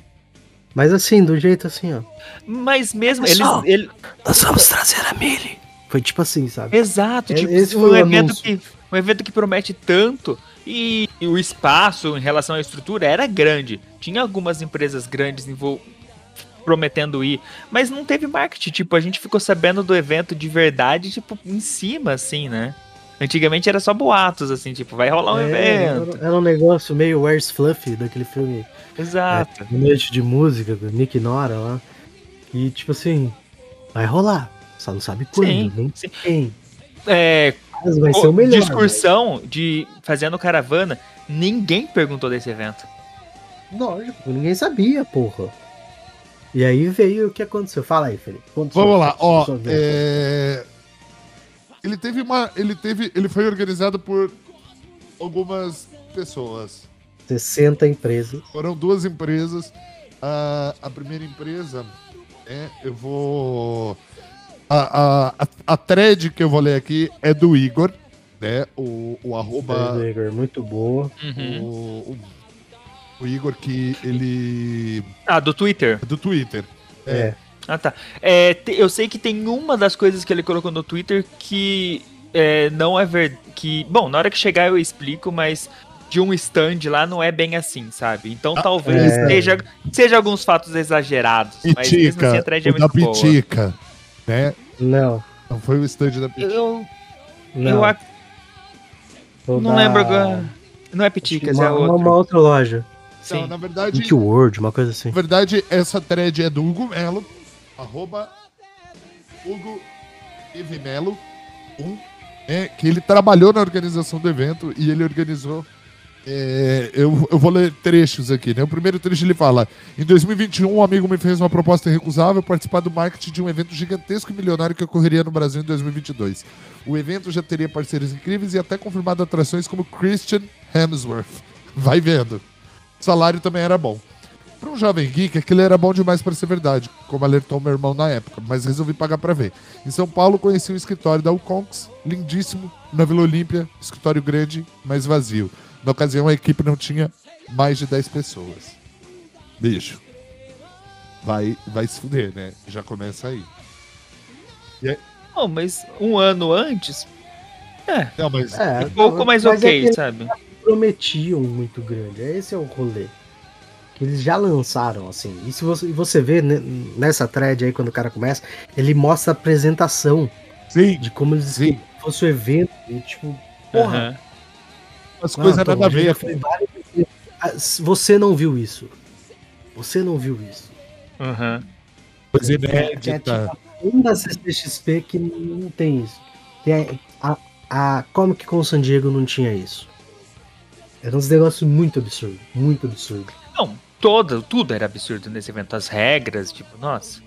Mas assim, do jeito assim, ó. Mas mesmo eles, Pessoal. ele, Nós vamos trazer a Millie. Foi tipo assim, sabe? exato, É, tipo, esse um foi o evento anúncio. que um evento que promete tanto e o espaço em relação à estrutura era grande. Tinha algumas empresas grandes envol- prometendo ir, mas não teve marketing, tipo, a gente ficou sabendo do evento de verdade, tipo, em cima assim, né? Antigamente era só boatos assim, tipo, vai rolar um É, evento. era, era um negócio meio Where's Fluffy, daquele filme Exato. é, Noite de Música, do Nick Nora lá. E tipo assim, vai rolar. Só não sabe quando, Sim, nem sim. quem. É, Mas vai Ô, ser o melhor. de excursão de fazendo caravana, ninguém perguntou desse evento. Lógico, ninguém sabia, porra. E aí veio o que aconteceu. Fala aí, Felipe. Conta Vamos lá, ó. é, Ele teve uma. Ele teve. Ele foi organizado por algumas pessoas. 60 empresas. Foram duas empresas. A, a primeira empresa é. Eu vou. A, a, a, thread que eu vou ler aqui é do Igor, né? O, o arroba. do Igor, muito boa. Uhum. O, o, o Igor que ele. Ah, do Twitter. é do Twitter. É. É. Ah, tá. É, te- eu sei que tem uma das coisas que ele colocou no Twitter que é, não é verdade. Que, bom, na hora que chegar eu explico, mas de um stand lá não é bem assim, sabe? Então Ah, talvez é. seja, seja alguns fatos exagerados. mas mesmo assim a Pitica, thread é o da muito boa. Pitica, né? Não, Não foi o stand da Pitica. Eu, não. eu ac- não dar- lembro agora. Não é Piticas, uma, é uma, outro. uma outra loja. Então, Sim. na verdade, Ink World, uma coisa assim. na verdade, essa thread é do Hugo Melo, arroba Hugo Eve Melo, um, é, que ele trabalhou na organização do evento e ele organizou. é, eu, eu vou ler trechos aqui, né? O primeiro trecho ele fala: Em 2021, um amigo me fez uma proposta irrecusável participar do marketing de um evento gigantesco e milionário que ocorreria no Brasil em 2022. O evento já teria parceiros incríveis e até confirmado atrações como Christian Hemsworth. Vai vendo. O salário também era bom. Para um jovem geek, aquilo era bom demais para ser verdade, como alertou meu irmão na época, mas resolvi pagar para ver. Em São Paulo, conheci o escritório da Uconx, lindíssimo, na Vila Olímpia, escritório grande, mas vazio. Na ocasião, a equipe não tinha mais de 10 pessoas. Bicho. Vai, vai se fuder, né? Já começa aí. Não, mas um ano antes. É, Não, mas É, um pouco mais mas é ok, que sabe? prometiam muito grande. Esse é o rolê. Eles já lançaram, assim. E se você, você vê nessa thread aí, quando o cara começa, ele mostra a apresentação sim, de como eles Sim. fosse o evento. E tipo, porra, Aham. as Não, coisas Tom, nada a ver. Ah, Você não viu isso. Você não viu isso. Aham. Coisa É, que é inédita. tipo um da CCXP que não tem isso. Tem a, a, a Comic Con San Diego não tinha isso. Era uns negócios muito absurdos. Muito absurdo. Não, todo, tudo era absurdo nesse evento. As regras, tipo, nossa.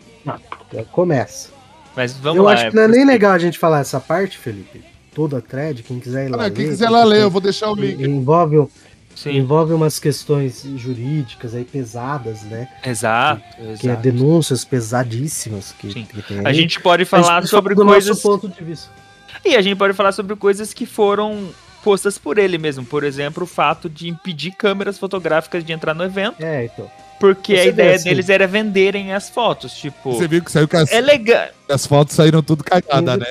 É, Começa. Mas vamos Eu lá. acho que não é nem legal a gente falar essa parte, Felipe. Toda a thread, quem quiser ir lá. Ah, quem ler, quiser lá ler, eu vou deixar o link. Envolve, Sim, envolve umas questões jurídicas aí pesadas, né? exato. Que é exato. denúncias pesadíssimas que, que tem A aí. gente pode A gente falar pode sobre do coisas. nosso ponto de vista. E a gente pode falar sobre coisas que foram postas por ele mesmo. Por exemplo, o fato de impedir câmeras fotográficas de entrar no evento. É, então. Porque Você a ideia assim. deles era venderem as fotos, tipo... Você viu que saiu com as... É legal. As fotos saíram tudo cagadas, né?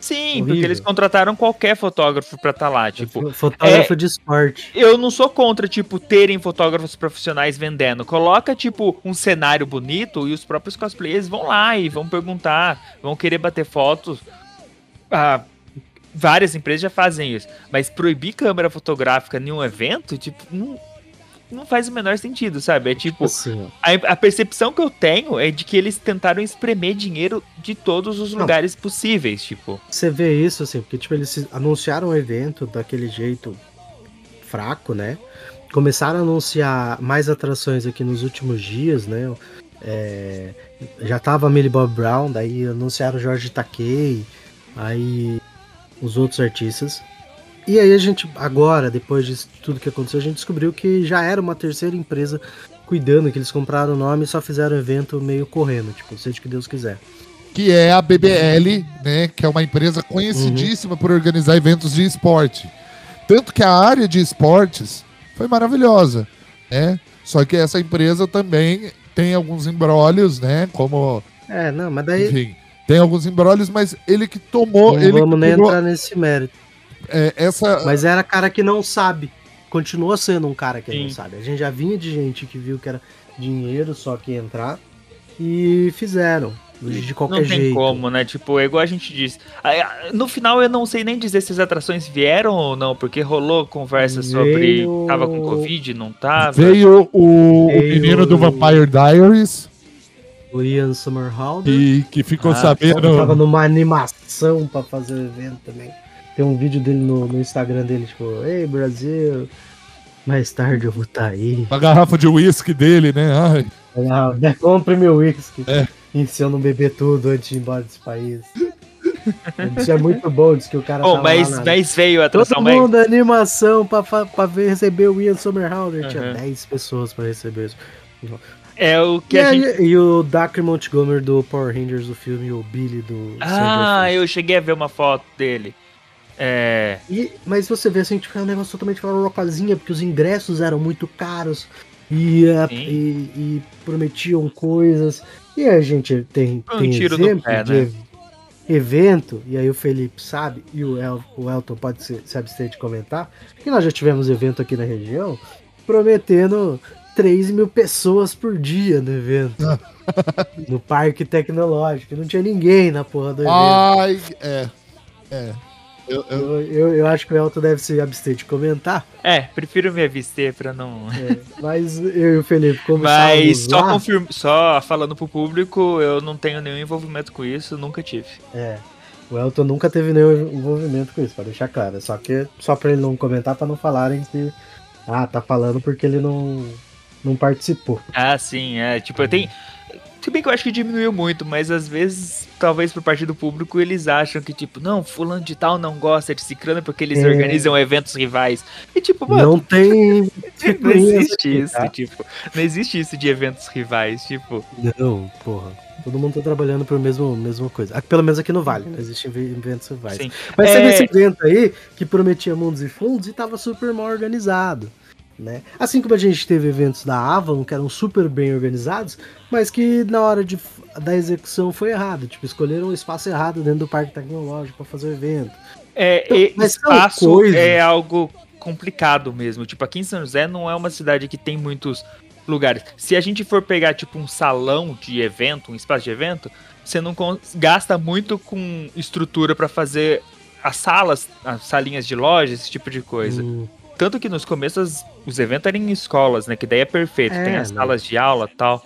Sim, Horrível. porque eles contrataram qualquer fotógrafo pra estar tá lá, tipo... Fotógrafo é, de esporte. Eu não sou contra, tipo, terem fotógrafos profissionais vendendo. Coloca, tipo, um cenário bonito e os próprios cosplayers vão lá e vão perguntar, vão querer bater fotos. Ah, várias empresas já fazem isso. Mas proibir câmera fotográfica em um evento, tipo, não, não faz o menor sentido, sabe? É tipo, assim, a, a, percepção que eu tenho é de que eles tentaram espremer dinheiro de todos os lugares não. possíveis, tipo. Você vê isso, assim, porque, tipo, eles anunciaram o evento daquele jeito fraco, né? Começaram a anunciar mais atrações aqui nos últimos dias, né? É, já tava Millie Bob Brown, daí anunciaram Jorge Takei, aí os outros artistas. E aí a gente, agora, depois de tudo que aconteceu, a gente descobriu que já era uma terceira empresa cuidando, que eles compraram o nome e só fizeram o evento meio correndo, tipo, seja o que Deus quiser. Que é a BBL, né? Que é uma empresa conhecidíssima uhum. por organizar eventos de esporte. Tanto que a área de esportes foi maravilhosa, né? Só que essa empresa também tem alguns embrólios, né? Como. É, não, mas daí. Enfim, tem alguns embrólios, mas ele que tomou. Não ele vamos nem entrar nesse mérito. É, essa... Mas era cara que não sabe. Continua sendo um cara que Sim. não sabe. A gente já vinha de gente que viu que era dinheiro só que entrar e fizeram. De qualquer jeito. Não tem jeito. como, né? Tipo, é igual a gente disse. No final eu não sei nem dizer se as atrações vieram ou não, porque rolou conversa Veio... sobre. Tava com Covid, não tava. Veio o, Veio... o menino do Vampire Diaries. O Ian Somerhalder. E que ficou ah, sabendo. Tava numa animação pra fazer o evento também. Tem um vídeo dele no, no Instagram dele, tipo, ei Brasil, mais tarde eu vou estar tá aí. A garrafa de uísque dele, né? Ai. Ah, né? Compre meu uísque. É. E se eu não beber tudo antes de ir embora desse país. Isso é muito bom, diz que o cara. Bom, oh, mas, na... mas veio a atração. Todo mundo, animação pra, pra, receber o Ian Somerhalder. Uhum. Tinha 10 pessoas pra receber isso. É o que e, a gente... e o Dacre Montgomery do Power Rangers do filme, o Billy do. Ah, eu cheguei a ver uma foto dele. É. E, mas você vê assim, tipo, é um negócio totalmente fora rocazinha, porque os ingressos eram muito caros e, e, e, prometiam coisas. E a gente tem, um tem exemplo pé, de né? evento, e aí o Felipe sabe, e o, El, o Elton pode se, se abster de comentar, que nós já tivemos evento aqui na região prometendo 3 mil pessoas por dia no evento. no parque tecnológico. Não tinha ninguém na porra do evento. Ai, é. É. Eu, eu... Eu, eu, acho que o Elton deve se abster de comentar. É, prefiro me abster pra não. É, mas eu e o Felipe, como Mas só, lá... confirma, só falando pro público, eu não tenho nenhum envolvimento com isso, nunca tive. É. O Elton nunca teve nenhum envolvimento com isso, pra deixar claro. Só que só pra ele não comentar, pra não falarem que. Ah, tá falando porque ele não, não participou. Ah, sim, é. Tipo, eu tenho. Se bem que eu acho que diminuiu muito, mas às vezes, talvez por parte do público, eles acham que, tipo, não, fulano de tal não gosta de Cicrano porque eles é. organizam eventos rivais. E tipo, mano. Não tem. não existe isso, tá? tipo. Não existe isso de eventos rivais, tipo. Não, porra. Todo mundo tá trabalhando por mesmo mesma coisa. Pelo menos aqui no Vale, não existem eventos rivais. Sim. Mas é... vê esse evento aí que prometia mundos e fundos e tava super mal organizado. Né? Assim como a gente teve eventos da Avalon que eram super bem organizados, mas que na hora de, da execução foi errado. Tipo, escolheram o espaço errado dentro do parque tecnológico para fazer o evento. É, então, espaço é algo complicado mesmo. Tipo, aqui em São José não é uma cidade que tem muitos lugares. Se a gente for pegar, tipo, um salão de evento, um espaço de evento, você não gasta muito com estrutura para fazer as salas, as salinhas de loja, esse tipo de coisa. Hum. Tanto que nos começos os eventos eram em escolas, né? Que daí é perfeito, é, tem as né? salas de aula tal.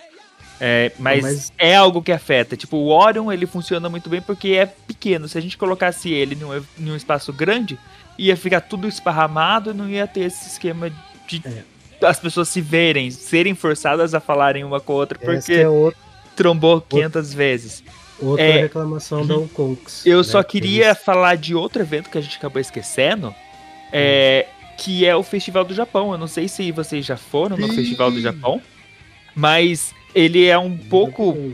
É, mas, mas, é algo que afeta. Tipo, o Orion ele funciona muito bem porque é pequeno. Se a gente colocasse ele num, num espaço grande, ia ficar tudo esparramado e não ia ter esse esquema de é. as pessoas se verem, serem forçadas a falarem uma com a outra porque é outro, trombou 500 outro, vezes. Outra é, reclamação da Uncox. Eu né, só queria falar de outro evento que a gente acabou esquecendo. É, hum que é o Festival do Japão. Eu não sei se vocês já foram no Sim. Festival do Japão, mas ele é um pouco.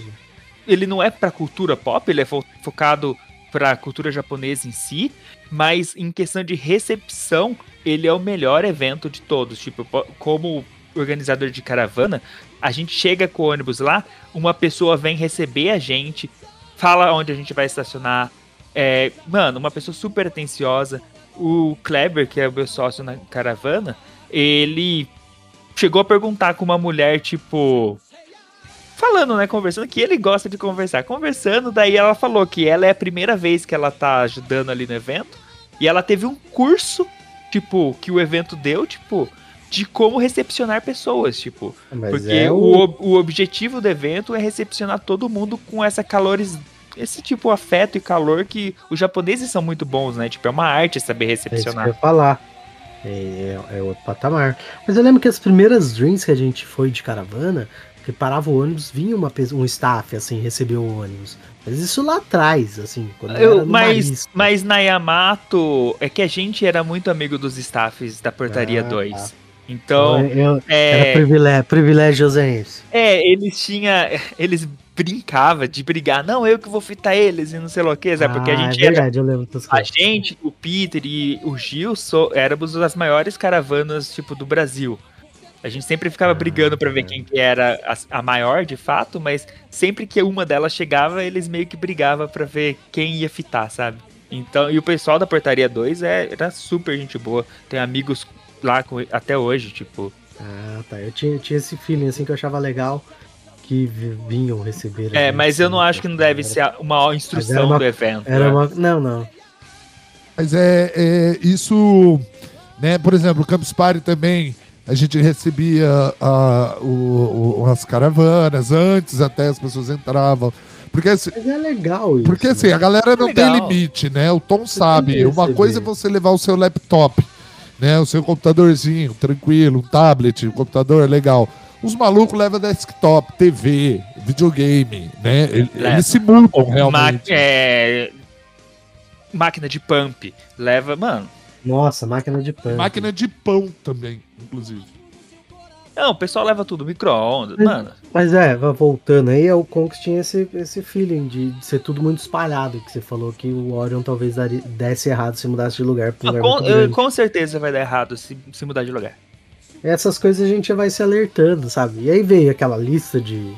Ele não é pra cultura pop, ele é fo focado para a cultura japonesa em si, mas em questão de recepção, ele é o melhor evento de todos. Tipo, como organizador de caravana, a gente chega com o ônibus lá, uma pessoa vem receber a gente, fala onde a gente vai estacionar. É, mano, uma pessoa super atenciosa. O Kleber, que é o meu sócio na caravana, ele chegou a perguntar com uma mulher, tipo, falando, né, conversando, que ele gosta de conversar. Conversando, daí ela falou que ela é a primeira vez que ela tá ajudando ali no evento. E ela teve um curso, tipo, que o evento deu, tipo, de como recepcionar pessoas, tipo. Mas porque é o... O, o objetivo do evento é recepcionar todo mundo com essa calores. Esse tipo de afeto e calor que os japoneses são muito bons, né? Tipo, é uma arte saber recepcionar. É isso que eu ia falar. É, é, outro patamar. Mas eu lembro que as primeiras drinks que a gente foi de caravana, que parava o ônibus, vinha uma, um staff, assim, receber o ônibus. Mas isso lá atrás, assim, quando eu, mas, mas na Yamato, é que a gente era muito amigo dos staffs da Portaria ah, 2. Tá. Então, eu, é, era privilégio, privilégios é. É, eles tinha, eles brincava de brigar, não, eu que vou fitar eles e não sei lá o que, sabe? Porque a ah, gente é verdade, era, eu lembro A gente, o Peter e o Gil so, éramos das maiores caravanas, tipo, do Brasil. A gente sempre ficava brigando para ver quem que era a, a, maior, de fato, mas sempre que uma delas chegava, eles meio que brigavam para ver quem ia fitar, sabe? Então, e o pessoal da Portaria 2 é, era super gente boa. Tem amigos lá com, até hoje, tipo. Ah, tá. Eu tinha, tinha esse feeling assim que eu achava legal que vinham receber. É, mas eu não acho que não deve era... ser uma instrução uma, do evento. Era né? uma, não, não. Mas é, é isso, né? Por exemplo, o Campus Party também a gente recebia uh, o, o, as caravanas antes, até as pessoas entravam. Porque, assim, Mas é legal isso. Porque assim, né? a galera não é tem limite, né? O Tom você sabe. Uma coisa é você levar o seu laptop, né? O seu computadorzinho, tranquilo, um tablet, um computador legal. Os malucos levam desktop, TV, videogame, né? Eles, eles se multam realmente. é... Máquina de pump. Leva, mano. Nossa, máquina de pão. Máquina de pão também, inclusive. Não, o pessoal leva tudo, micro-ondas, mano. Mas é, voltando aí, é o Conks tinha esse, esse feeling de, de, ser tudo muito espalhado, que você falou que o Orion talvez daria, desse errado se mudasse de lugar. Um lugar com, eu, com certeza vai dar errado se, se mudar de lugar. Essas coisas a gente já vai se alertando, sabe? E aí veio aquela lista de.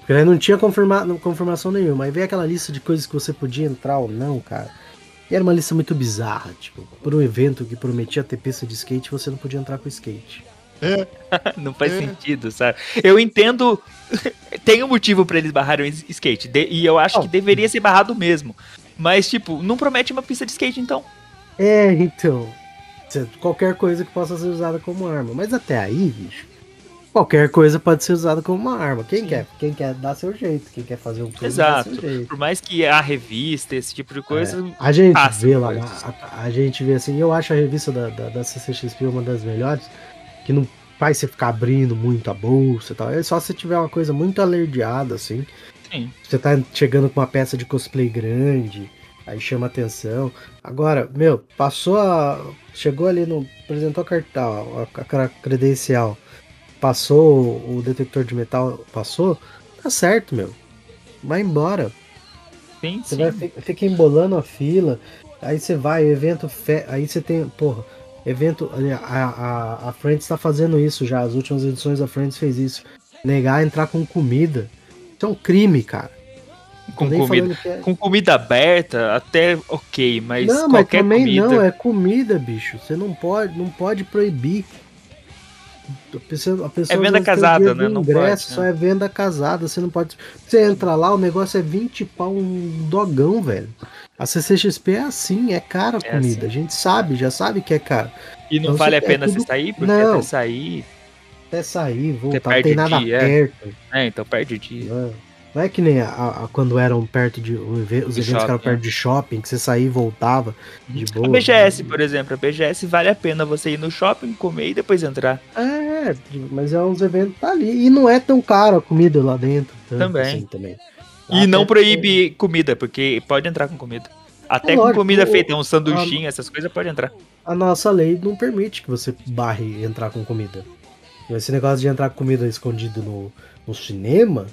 Porque aí não tinha confirma... confirmação nenhuma, aí veio aquela lista de coisas que você podia entrar ou não, cara. E era uma lista muito bizarra, tipo, por um evento que prometia ter pista de skate, você não podia entrar com skate. É. não faz é. sentido, sabe? Eu entendo. Tem um motivo para eles barrarem o skate. De, e eu acho oh. que deveria ser barrado mesmo. Mas, tipo, não promete uma pista de skate, então. É, então. Qualquer coisa que possa ser usada como arma. Mas até aí, bicho qualquer coisa pode ser usada como uma arma. Quem Sim. quer? Quem quer dar seu jeito, quem quer fazer um tudo Exato. Por mais que a revista, esse tipo de coisa. É. A gente vê lá, a, a, gente vê assim, eu acho a revista da, da, da CCXP uma das melhores, que não faz você ficar abrindo muito a bolsa e tal. É só se tiver uma coisa muito alerdeada, assim. Sim. Você tá chegando com uma peça de cosplay grande, aí chama atenção. Agora, meu, passou a. Chegou ali no. apresentou a cartão, a, a credencial passou o detector de metal, passou, tá certo, meu. Vai embora. Sim, você sim. vai fica embolando a fila, aí você vai, evento, fe... aí você tem, porra, evento, a, a, a Friends tá fazendo isso já, as últimas edições da Friends fez isso. Negar entrar com comida. Isso é um crime, cara. Com comida, é... com comida aberta, até ok, mas não, mas também comida... não, é comida, bicho. Você não pode, não pode proibir. A pessoa, a pessoa é venda casada, né? Não ingresso, pode, só né? é venda casada. Você não pode. Você entra lá, o negócio é 20 pau um dogão, velho. A CCXP é assim, é cara a é comida. Assim. A gente sabe, já sabe que é caro. E não então, vale a pena é tudo... você sair, porque não. até sair. Até sair, voltar, não tem nada dia, perto. É. é, então perde o dia. É. Não é que nem a, a, quando eram perto de. Os eventos shopping, eram perto é. de shopping, que você saía e voltava de boa. A BGS, por exemplo, a BGS vale a pena você ir no shopping, comer e depois entrar. É, mas é uns eventos tá ali. E não é tão caro a comida lá dentro. Também. Assim, também. E não proíbe que... comida, porque pode entrar com comida. Até é com lógico, comida o, feita, um sanduichinho, a, essas coisas, pode entrar. A nossa lei não permite que você barre entrar com comida. Esse negócio de entrar com comida escondido no, no cinema,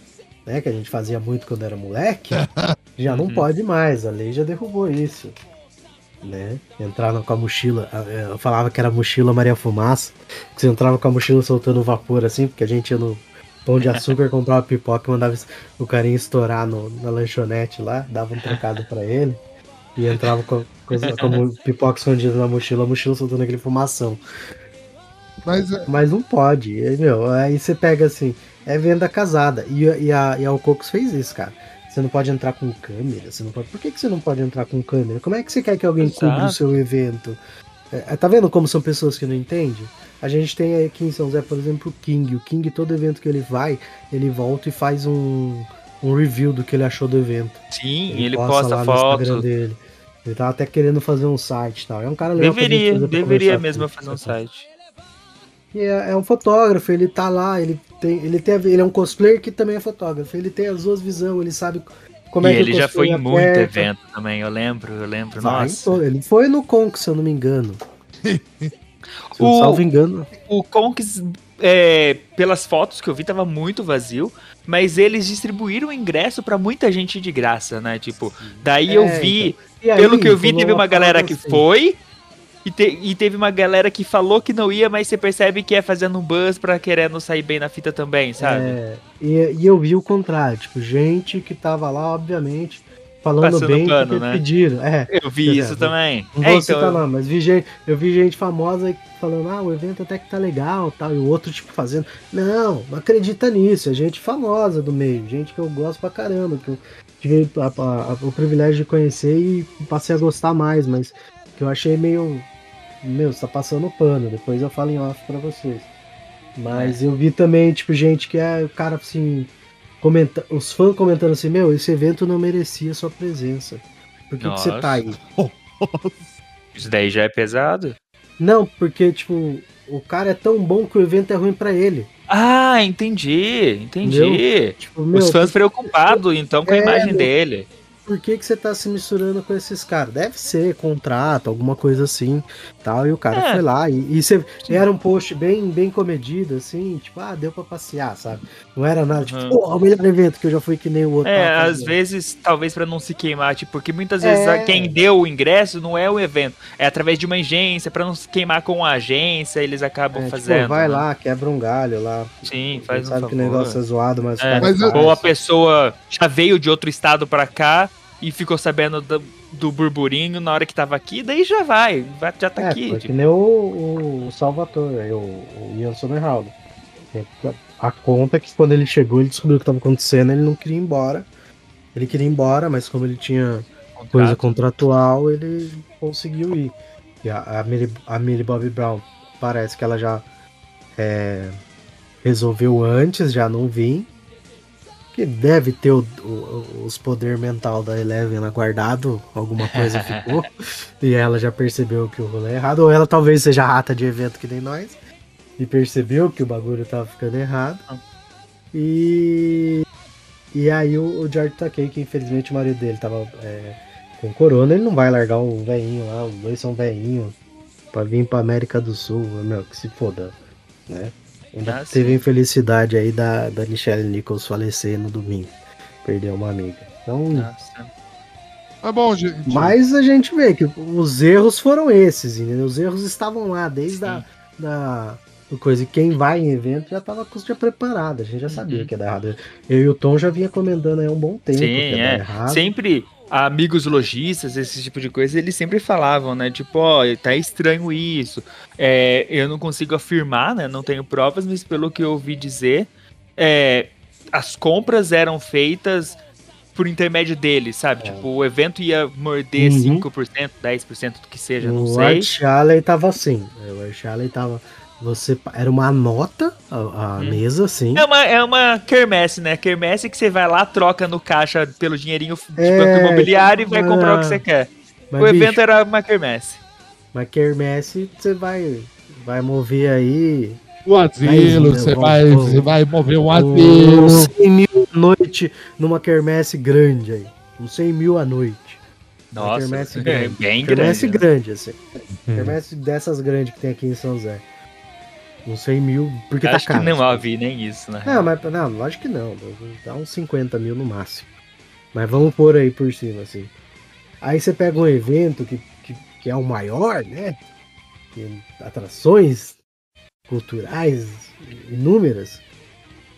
né? Que a gente fazia muito quando era moleque. Já uhum. não pode mais, a lei já derrubou isso. Né? Entrava com a mochila, eu falava que era mochila Maria Fumaça, que você entrava com a mochila soltando vapor assim, porque a gente ia no pão de açúcar, comprava pipoca e mandava o carinha estourar no, na lanchonete lá, dava um trocado para ele e entrava com, com, com pipoca escondida na mochila, a mochila soltando aquele fumação. Mas, é... Mas não pode, meu, aí você pega assim, é venda casada, e, e, a, e a fez isso, cara. Você não pode entrar com câmera, você não pode. Por que, que você não pode entrar com câmera? Como é que você quer que alguém Exato. cubra o seu evento? É, é, tá vendo como são pessoas que não entendem? A gente tem aqui em São José, por exemplo, o King. O King, todo evento que ele vai, ele volta e faz um, um review do que ele achou do evento. Sim, ele, ele posta, posta foto. dele. Ele tava até querendo fazer um site e tal. É um cara legal. Deveria, deveria mesmo fazer um site. E é, é, um fotógrafo, ele tá lá, ele tem, ele tem, ele é um cosplayer que também é fotógrafo. Ele tem as duas visões, ele sabe como e é que ele já foi em muito evento também, eu lembro, eu lembro. Vai, nossa. Ele foi no Conk, se eu não me engano. se o, salvo engano. O Conk, é, pelas fotos que eu vi, tava muito vazio. Mas eles distribuíram o ingresso para muita gente de graça, né? Tipo, daí é, eu vi. Então. Aí, pelo que eu vi, teve uma galera que assim. foi e, te, e, teve uma galera que falou que não ia, mas você percebe que é fazendo um buzz pra querendo sair bem na fita também, sabe? É, e, e eu vi o contrário, tipo, gente que tava lá, obviamente, falando Passando bem pano, né? pediram. É, eu vi isso também. Não é, vou então... citar não, mas vi gente, eu vi gente famosa falando, ah, o evento até que tá legal tal, e o outro, tipo, fazendo. Não, não acredita nisso, é gente famosa do meio, gente que eu gosto pra caramba, que eu tive a, a, a, o privilégio de conhecer e passei a gostar mais, mas que eu achei meio meu, você tá passando pano, depois eu falo em off pra vocês. Mas é. eu vi também, tipo, gente que é o cara assim. Comenta, os fãs comentando assim, meu, esse evento não merecia sua presença. Por que, que você tá aí? Isso daí já é pesado? Não, porque, tipo, o cara é tão bom que o evento é ruim para ele. Ah, entendi, entendi. Tipo, meu, os fãs preocupados, então, com a é, imagem meu, dele por que, que você tá se misturando com esses caras? Deve ser contrato, alguma coisa assim, tal. E o cara é. foi lá e, e você, era um post bem, bem comedido, assim, tipo, ah, deu pra passear, sabe? Não era nada, tipo, uhum. pô, o melhor evento que eu já fui que nem o outro. É, às vezes, talvez para não se queimar, tipo, porque muitas vezes é. quem deu o ingresso não é o evento, é através de uma agência, para não se queimar com a agência, eles acabam é, tipo, fazendo. Tipo, vai né? lá, quebra um galho lá. Sim, faz um Sabe favor. que o negócio é zoado, mas... É, mas ou a pessoa já veio de outro estado para cá, e ficou sabendo do, do, burburinho na hora que tava aqui, daí já vai, já tá é, aqui. Tipo. que nem o, o Salvatore, o, o Ian Somerhalder. A conta é que quando ele chegou, ele descobriu o que estava acontecendo, ele não queria ir embora. Ele queria ir embora, mas como ele tinha Contrato. coisa contratual, ele conseguiu ir. E a, a, Millie, a Millie Bobby Brown parece que ela já é, resolveu antes, já não vim que deve ter o, o, os poder mental da Eleven lá guardado, alguma coisa ficou, e ela já percebeu que o rolê é errado, ou ela talvez seja rata de evento que nem nós, e percebeu que o bagulho tava ficando errado. E e aí o, o George Takei, que infelizmente o marido dele tava é, com corona, ele não vai largar o velhinho lá, os dois são velhinhos, pra vir pra América do Sul, meu, que se foda, né? Ainda ah, teve a infelicidade aí da, da Michelle Nichols falecer no domingo. Perdeu uma amiga. Então. Nossa. É bom, gente. Mas a gente vê que os erros foram esses, entendeu? Os erros estavam lá desde a da, da coisa. E quem vai em evento já estava com já preparado. A gente já sabia uhum. que ia dar errado. Eu e o Tom já vinha comentando aí há um bom tempo. Sim, é. Sempre amigos lojistas, esse tipo de coisa, eles sempre falavam, né? Tipo, ó, oh, tá estranho isso. É, eu não consigo afirmar, né? Não tenho provas, mas pelo que eu ouvi dizer, é, as compras eram feitas por intermédio deles, sabe? É. Tipo, o evento ia morder uhum. 5%, 10% do que seja, não o sei. O Art Alley tava assim. O Art Alley tava você era uma nota a, a hum. mesa, assim. É uma, é uma quermesse, né? Quermesse que você vai lá, troca no caixa pelo dinheirinho de é, banco imobiliário e vai comprar o que você quer. Mas, o evento bicho, era uma quermesse. Uma quermesse, você vai, vai mover aí. O asilo, você vai, você vai mover um asilo. 100 mil a noite numa quermesse grande aí. Uns 100 mil a noite. Nossa, quermesse é grande. bem quermesse grande. Quermesse grande, assim. Hum. Quermesse dessas grandes que tem aqui em São José. Uns 100 mil, porque tá Acho caro. Acho que não havia nem isso, né? Não, mas não, lógico que não. Dá uns 50 mil no máximo. Mas vamos pôr aí por cima, assim. Aí você pega um evento que, que, que é o maior, né? Tem atrações culturais inúmeras.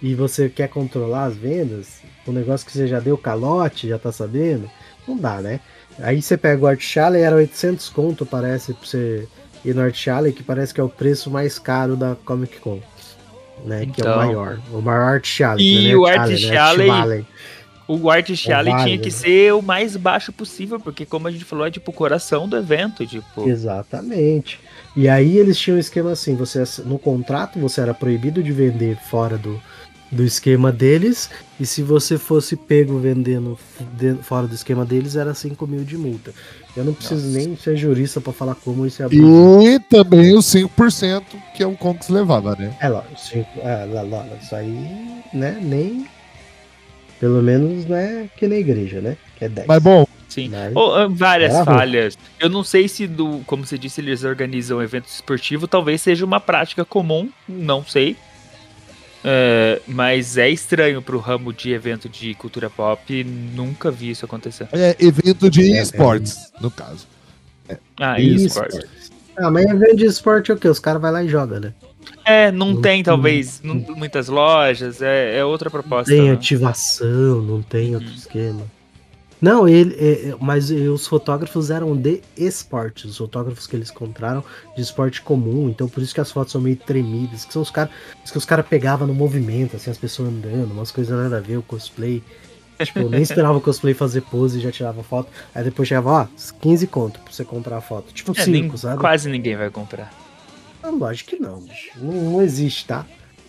E você quer controlar as vendas, um negócio que você já deu calote, já tá sabendo, não dá, né? Aí você pega o Art Shalley, era 800 conto, parece, pra você ir no Art Shalley, que parece que é o preço mais caro da Comic Con, né? Então... Que é o então. maior, o maior Art Shalley. E né? o Art Shalley, né? o Art Shalley tinha que né? ser o mais baixo possível, porque como a gente falou, é tipo o coração do evento, tipo. Exatamente. E aí eles tinham um esquema assim, você no contrato você era proibido de vender fora do, do esquema deles, e se você fosse pego vendendo fora do esquema deles, era 5 mil de multa. Eu não preciso Nossa. nem ser jurista para falar como isso é abuso. E também os 5% que é o Conks levava, né? É, lá, é, lá, lá, isso aí, né, nem pelo menos não é que na igreja, né? Que é 10. Mas bom. Sim. Mas... Oh, várias falhas. Eu não sei se, do, como você disse, eles organizam evento esportivo. Talvez seja uma prática comum. Não sei. É, mas é estranho pro ramo de evento de cultura pop. Nunca vi isso acontecer. É evento de é, esportes, é. no caso. É. Ah, esportes. Ah, mas evento de esporte é o quê? Os caras vão lá e jogam, né? É, não, tem, talvez, não, muitas lojas, é, é outra proposta. Não tem né? ativação, não tem outro hum. esquema. Não, ele, é, é, mas os fotógrafos eram de esporte, os fotógrafos que eles compraram de esporte comum, então por isso que as fotos são meio tremidas, que são os caras que os caras pegavam no movimento, assim, as pessoas andando, umas coisas nada a ver, o cosplay. Tipo, eu nem esperava o cosplay fazer pose e já tirava foto. Aí depois chegava, ó, 15 conto pra você comprar a foto. Tipo 5, é, sabe? Quase ninguém vai comprar. Não, lógico que não, bicho. Não, não existe, tá?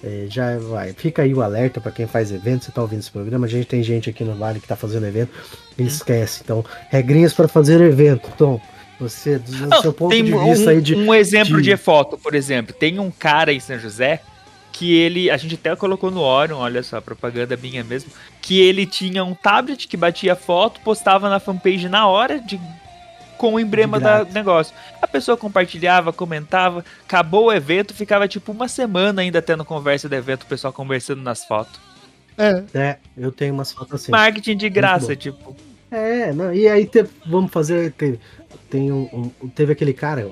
É, já vai. Fica aí o alerta para quem faz evento. Você tá ouvindo esse programa? A gente tem gente aqui no Vale que tá fazendo evento. Hum. Esquece. Então, regrinhas para fazer evento. Tom, você, do não, seu ponto de vista um, aí de. Um exemplo de... de foto, por exemplo. Tem um cara em São José que ele, a gente até colocou no Orion, olha só, propaganda minha mesmo, que ele tinha um tablet que batia foto, postava na fanpage na hora de com o emblema do negócio. A pessoa compartilhava, comentava, acabou o evento, ficava tipo uma semana ainda tendo conversa do evento, o pessoal conversando nas fotos. É. É, eu tenho umas fotos assim. Marketing de graça, tipo. É, não, e aí te, vamos fazer. Tem, tem um, um, teve aquele cara,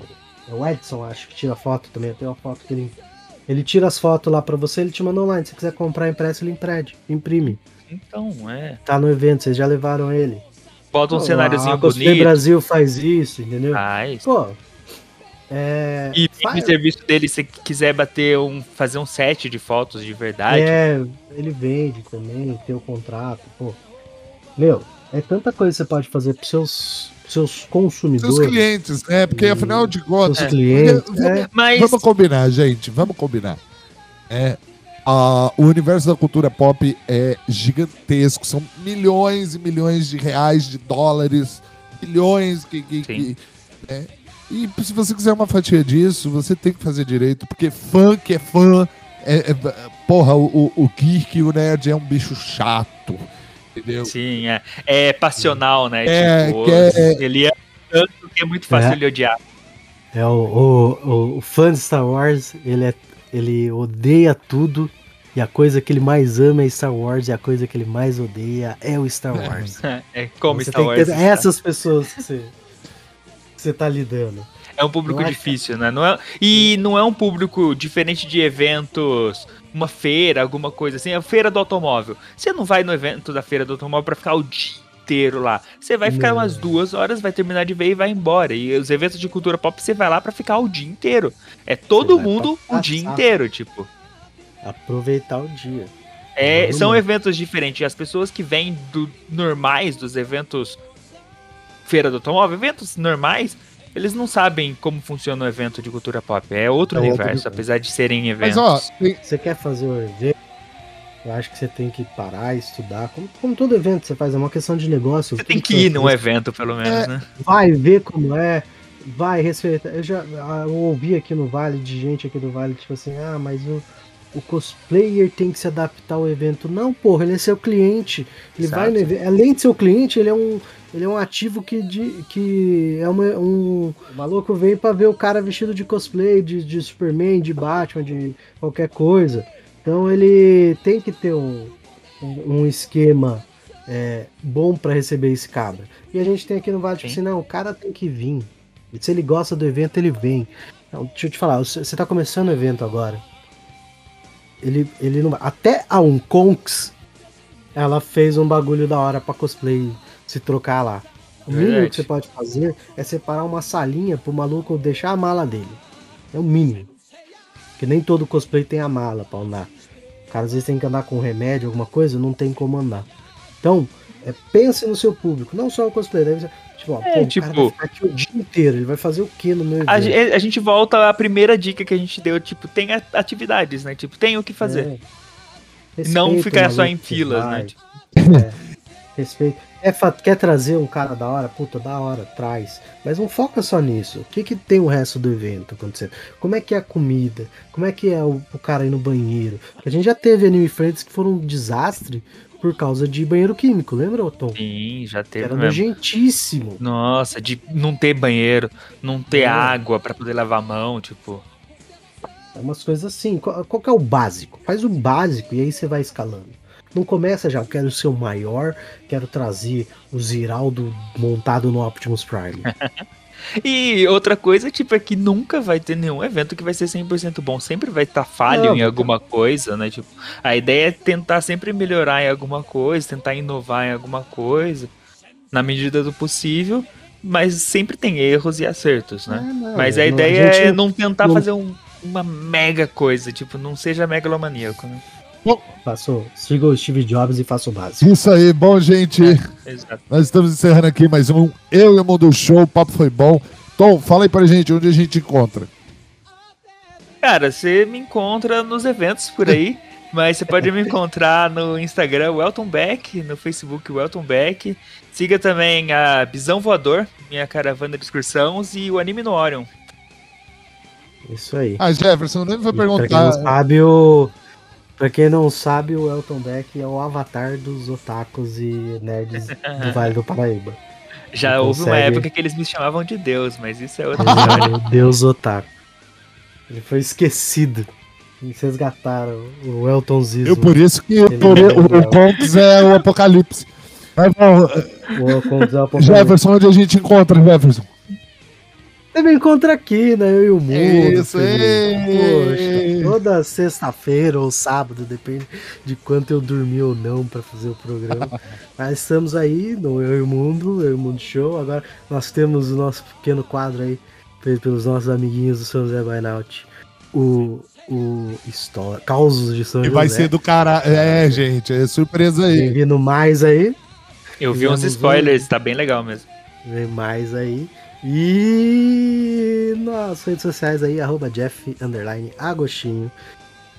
o Edson, acho que tira foto também. Tem uma foto que ele. Ele tira as fotos lá pra você, ele te manda online. Se quiser comprar impresso, ele imprede, imprime. Então, é. Tá no evento, vocês já levaram ele. Bota um Pô, cenáriozinho a bonito. O Brasil faz isso, entendeu? Faz. Pô. É, e faz. o serviço dele, se quiser bater um, fazer um set de fotos de verdade. É, ele vende também, tem o contrato, pô. Meu, é tanta coisa que você pode fazer pros seus, seus consumidores. Seus clientes, né? Porque afinal de contas. Seus clientes. Vamos, é. Mas... vamos combinar, gente. Vamos combinar. É, Uh, o universo da cultura pop é gigantesco, são milhões e milhões de reais, de dólares, bilhões que. que, que né? E se você quiser uma fatia disso, você tem que fazer direito, porque fã que é fã. É, é, porra, o, o, o geek, o nerd é um bicho chato. Entendeu? Sim, é, é passional, né? É, tipo, é... Ele é tanto que é muito fácil é. de odiar. É, o, o, o fã de Star Wars, ele é ele odeia tudo e a coisa que ele mais ama é Star Wars e a coisa que ele mais odeia é o Star Wars. é como você Star Wars. essas pessoas que você, que você tá lidando. É um público difícil, né? Não é, e não é um público diferente de eventos, uma feira, alguma coisa assim, a feira do automóvel. Você não vai no evento da feira do automóvel para ficar o dia inteiro lá. Você vai ficar umas duas horas, vai terminar de ver e vai embora. E os eventos de cultura pop você vai lá para ficar o dia inteiro. É todo mundo o dia inteiro, tipo. Aproveitar o dia. É, são eventos diferentes. As pessoas que vêm do normais, dos eventos feira do automóvel, eventos normais, eles não sabem como funciona o evento de cultura pop. É outro é universo, outro... apesar de serem eventos. Mas ó, você quer fazer o evento? Eu acho que você tem que parar, estudar. Como, como todo evento você faz, é uma questão de negócio. Você tem que ir num evento, pelo menos, é, né? Vai ver como é, vai respeitar. Eu já ah, eu ouvi aqui no Vale, de gente aqui do Vale, tipo assim, ah, mas o, o cosplayer tem que se adaptar ao evento. Não, porra, ele é seu cliente. Ele Exato. vai no evento. Além de ser o cliente, ele é um. Ele é um ativo que, de, que é uma, um. O maluco vem pra ver o cara vestido de cosplay, de, de Superman, de Batman, de qualquer coisa. Então ele tem que ter um, um esquema é, bom para receber esse cabra. E a gente tem aqui no Vale, tipo assim, não, o cara tem que vir. E se ele gosta do evento, ele vem. Então, deixa eu te falar, você tá começando o evento agora. Ele, ele não Até a Unkonks, ela fez um bagulho da hora pra cosplay se trocar lá. O mínimo que você pode fazer é separar uma salinha pro maluco deixar a mala dele. É o mínimo. Porque nem todo cosplay tem a mala pra andar. O cara às vezes tem que andar com remédio, alguma coisa, não tem como andar. Então, é, pense no seu público, não só o cosplay. Deve ser, tipo, ó, é, pô, tipo, o cara vai ficar aqui o dia inteiro, ele vai fazer o que no meu? A, a, gente volta à primeira dica que a gente deu, tipo, tem atividades, né? Tipo, tem o que fazer. É. não ficar só em filas, né? Tipo. É. Respeito. É, quer trazer um cara da hora? Puta, da hora, traz. Mas não foca só nisso. O que, que tem o resto do evento acontecendo? Como é que é a comida? Como é que é o, o cara ir no banheiro? A gente já teve anime friends que foram um desastre por causa de banheiro químico, lembra, Tom? Sim, já teve. Era nojentíssimo. Nossa, de não ter banheiro, não ter é. água para poder lavar a mão, tipo. É umas coisas assim. Qual, qual é o básico? Faz o básico e aí você vai escalando. Não começa já, eu quero ser o maior, quero trazer o Ziraldo montado no Optimus Prime. E outra coisa, tipo, é que nunca vai ter nenhum evento que vai ser 100% bom. Sempre vai estar tá falho não, em alguma coisa, né? Tipo, a ideia é tentar sempre melhorar em alguma coisa, tentar inovar em alguma coisa, na medida do possível, mas sempre tem erros e acertos, né? É, não, mas a ideia a é não tentar não... fazer um, uma mega coisa, tipo, não seja megalomaníaco, né? Passou. Siga o Steve Jobs e faça o básico. Isso aí, bom, gente. É, nós estamos encerrando aqui mais um Eu e o Mundo Show. O papo foi bom. Tom, fala aí pra gente onde a gente encontra. Cara, você me encontra nos eventos por aí. mas você pode me encontrar no Instagram, Welton Beck, no Facebook, Welton Beck. Siga também a Bisão Voador, minha caravana de excursões, e o Anime no Orion. Isso aí. Ah, Jefferson, nem vai perguntar. Pra quem não sabe, o, Pra quem não sabe, o Elton Beck é o avatar dos otakus e nerds do Vale do Paraíba. Já Ele houve consegue... uma época que eles me chamavam de Deus, mas isso é outra história. Deus otaku. Ele foi esquecido. Eles resgataram o Elton Zizo. Eu por isso que por, o, o Contos é o Apocalipse. Mas, bom, o Contos é o Apocalipse. Jefferson, onde a gente encontra, Jefferson? Você me encontra aqui, né? Eu e o mundo. Isso, Poxa, toda sexta-feira ou sábado, depende de quanto eu dormi ou não para fazer o programa. Mas estamos aí no Eu e o Mundo, Eu e o Mundo Show. Agora nós temos o nosso pequeno quadro aí, feito pelos nossos amiguinhos do São José Bainaut. O, o história, Causos de São e José. vai ser do cara. É, gente, é surpresa aí. Tem vindo mais aí. Eu vi uns spoilers, um... tá bem legal mesmo. Vem mais aí. E nas redes sociais aí, arroba Jeff Agostinho.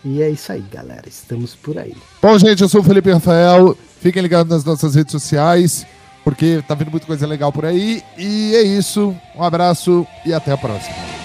E é isso aí, galera. Estamos por aí. Bom, gente, eu sou o Felipe Rafael. Fiquem ligados nas nossas redes sociais, porque tá vindo muita coisa legal por aí. E é isso. Um abraço e até a próxima.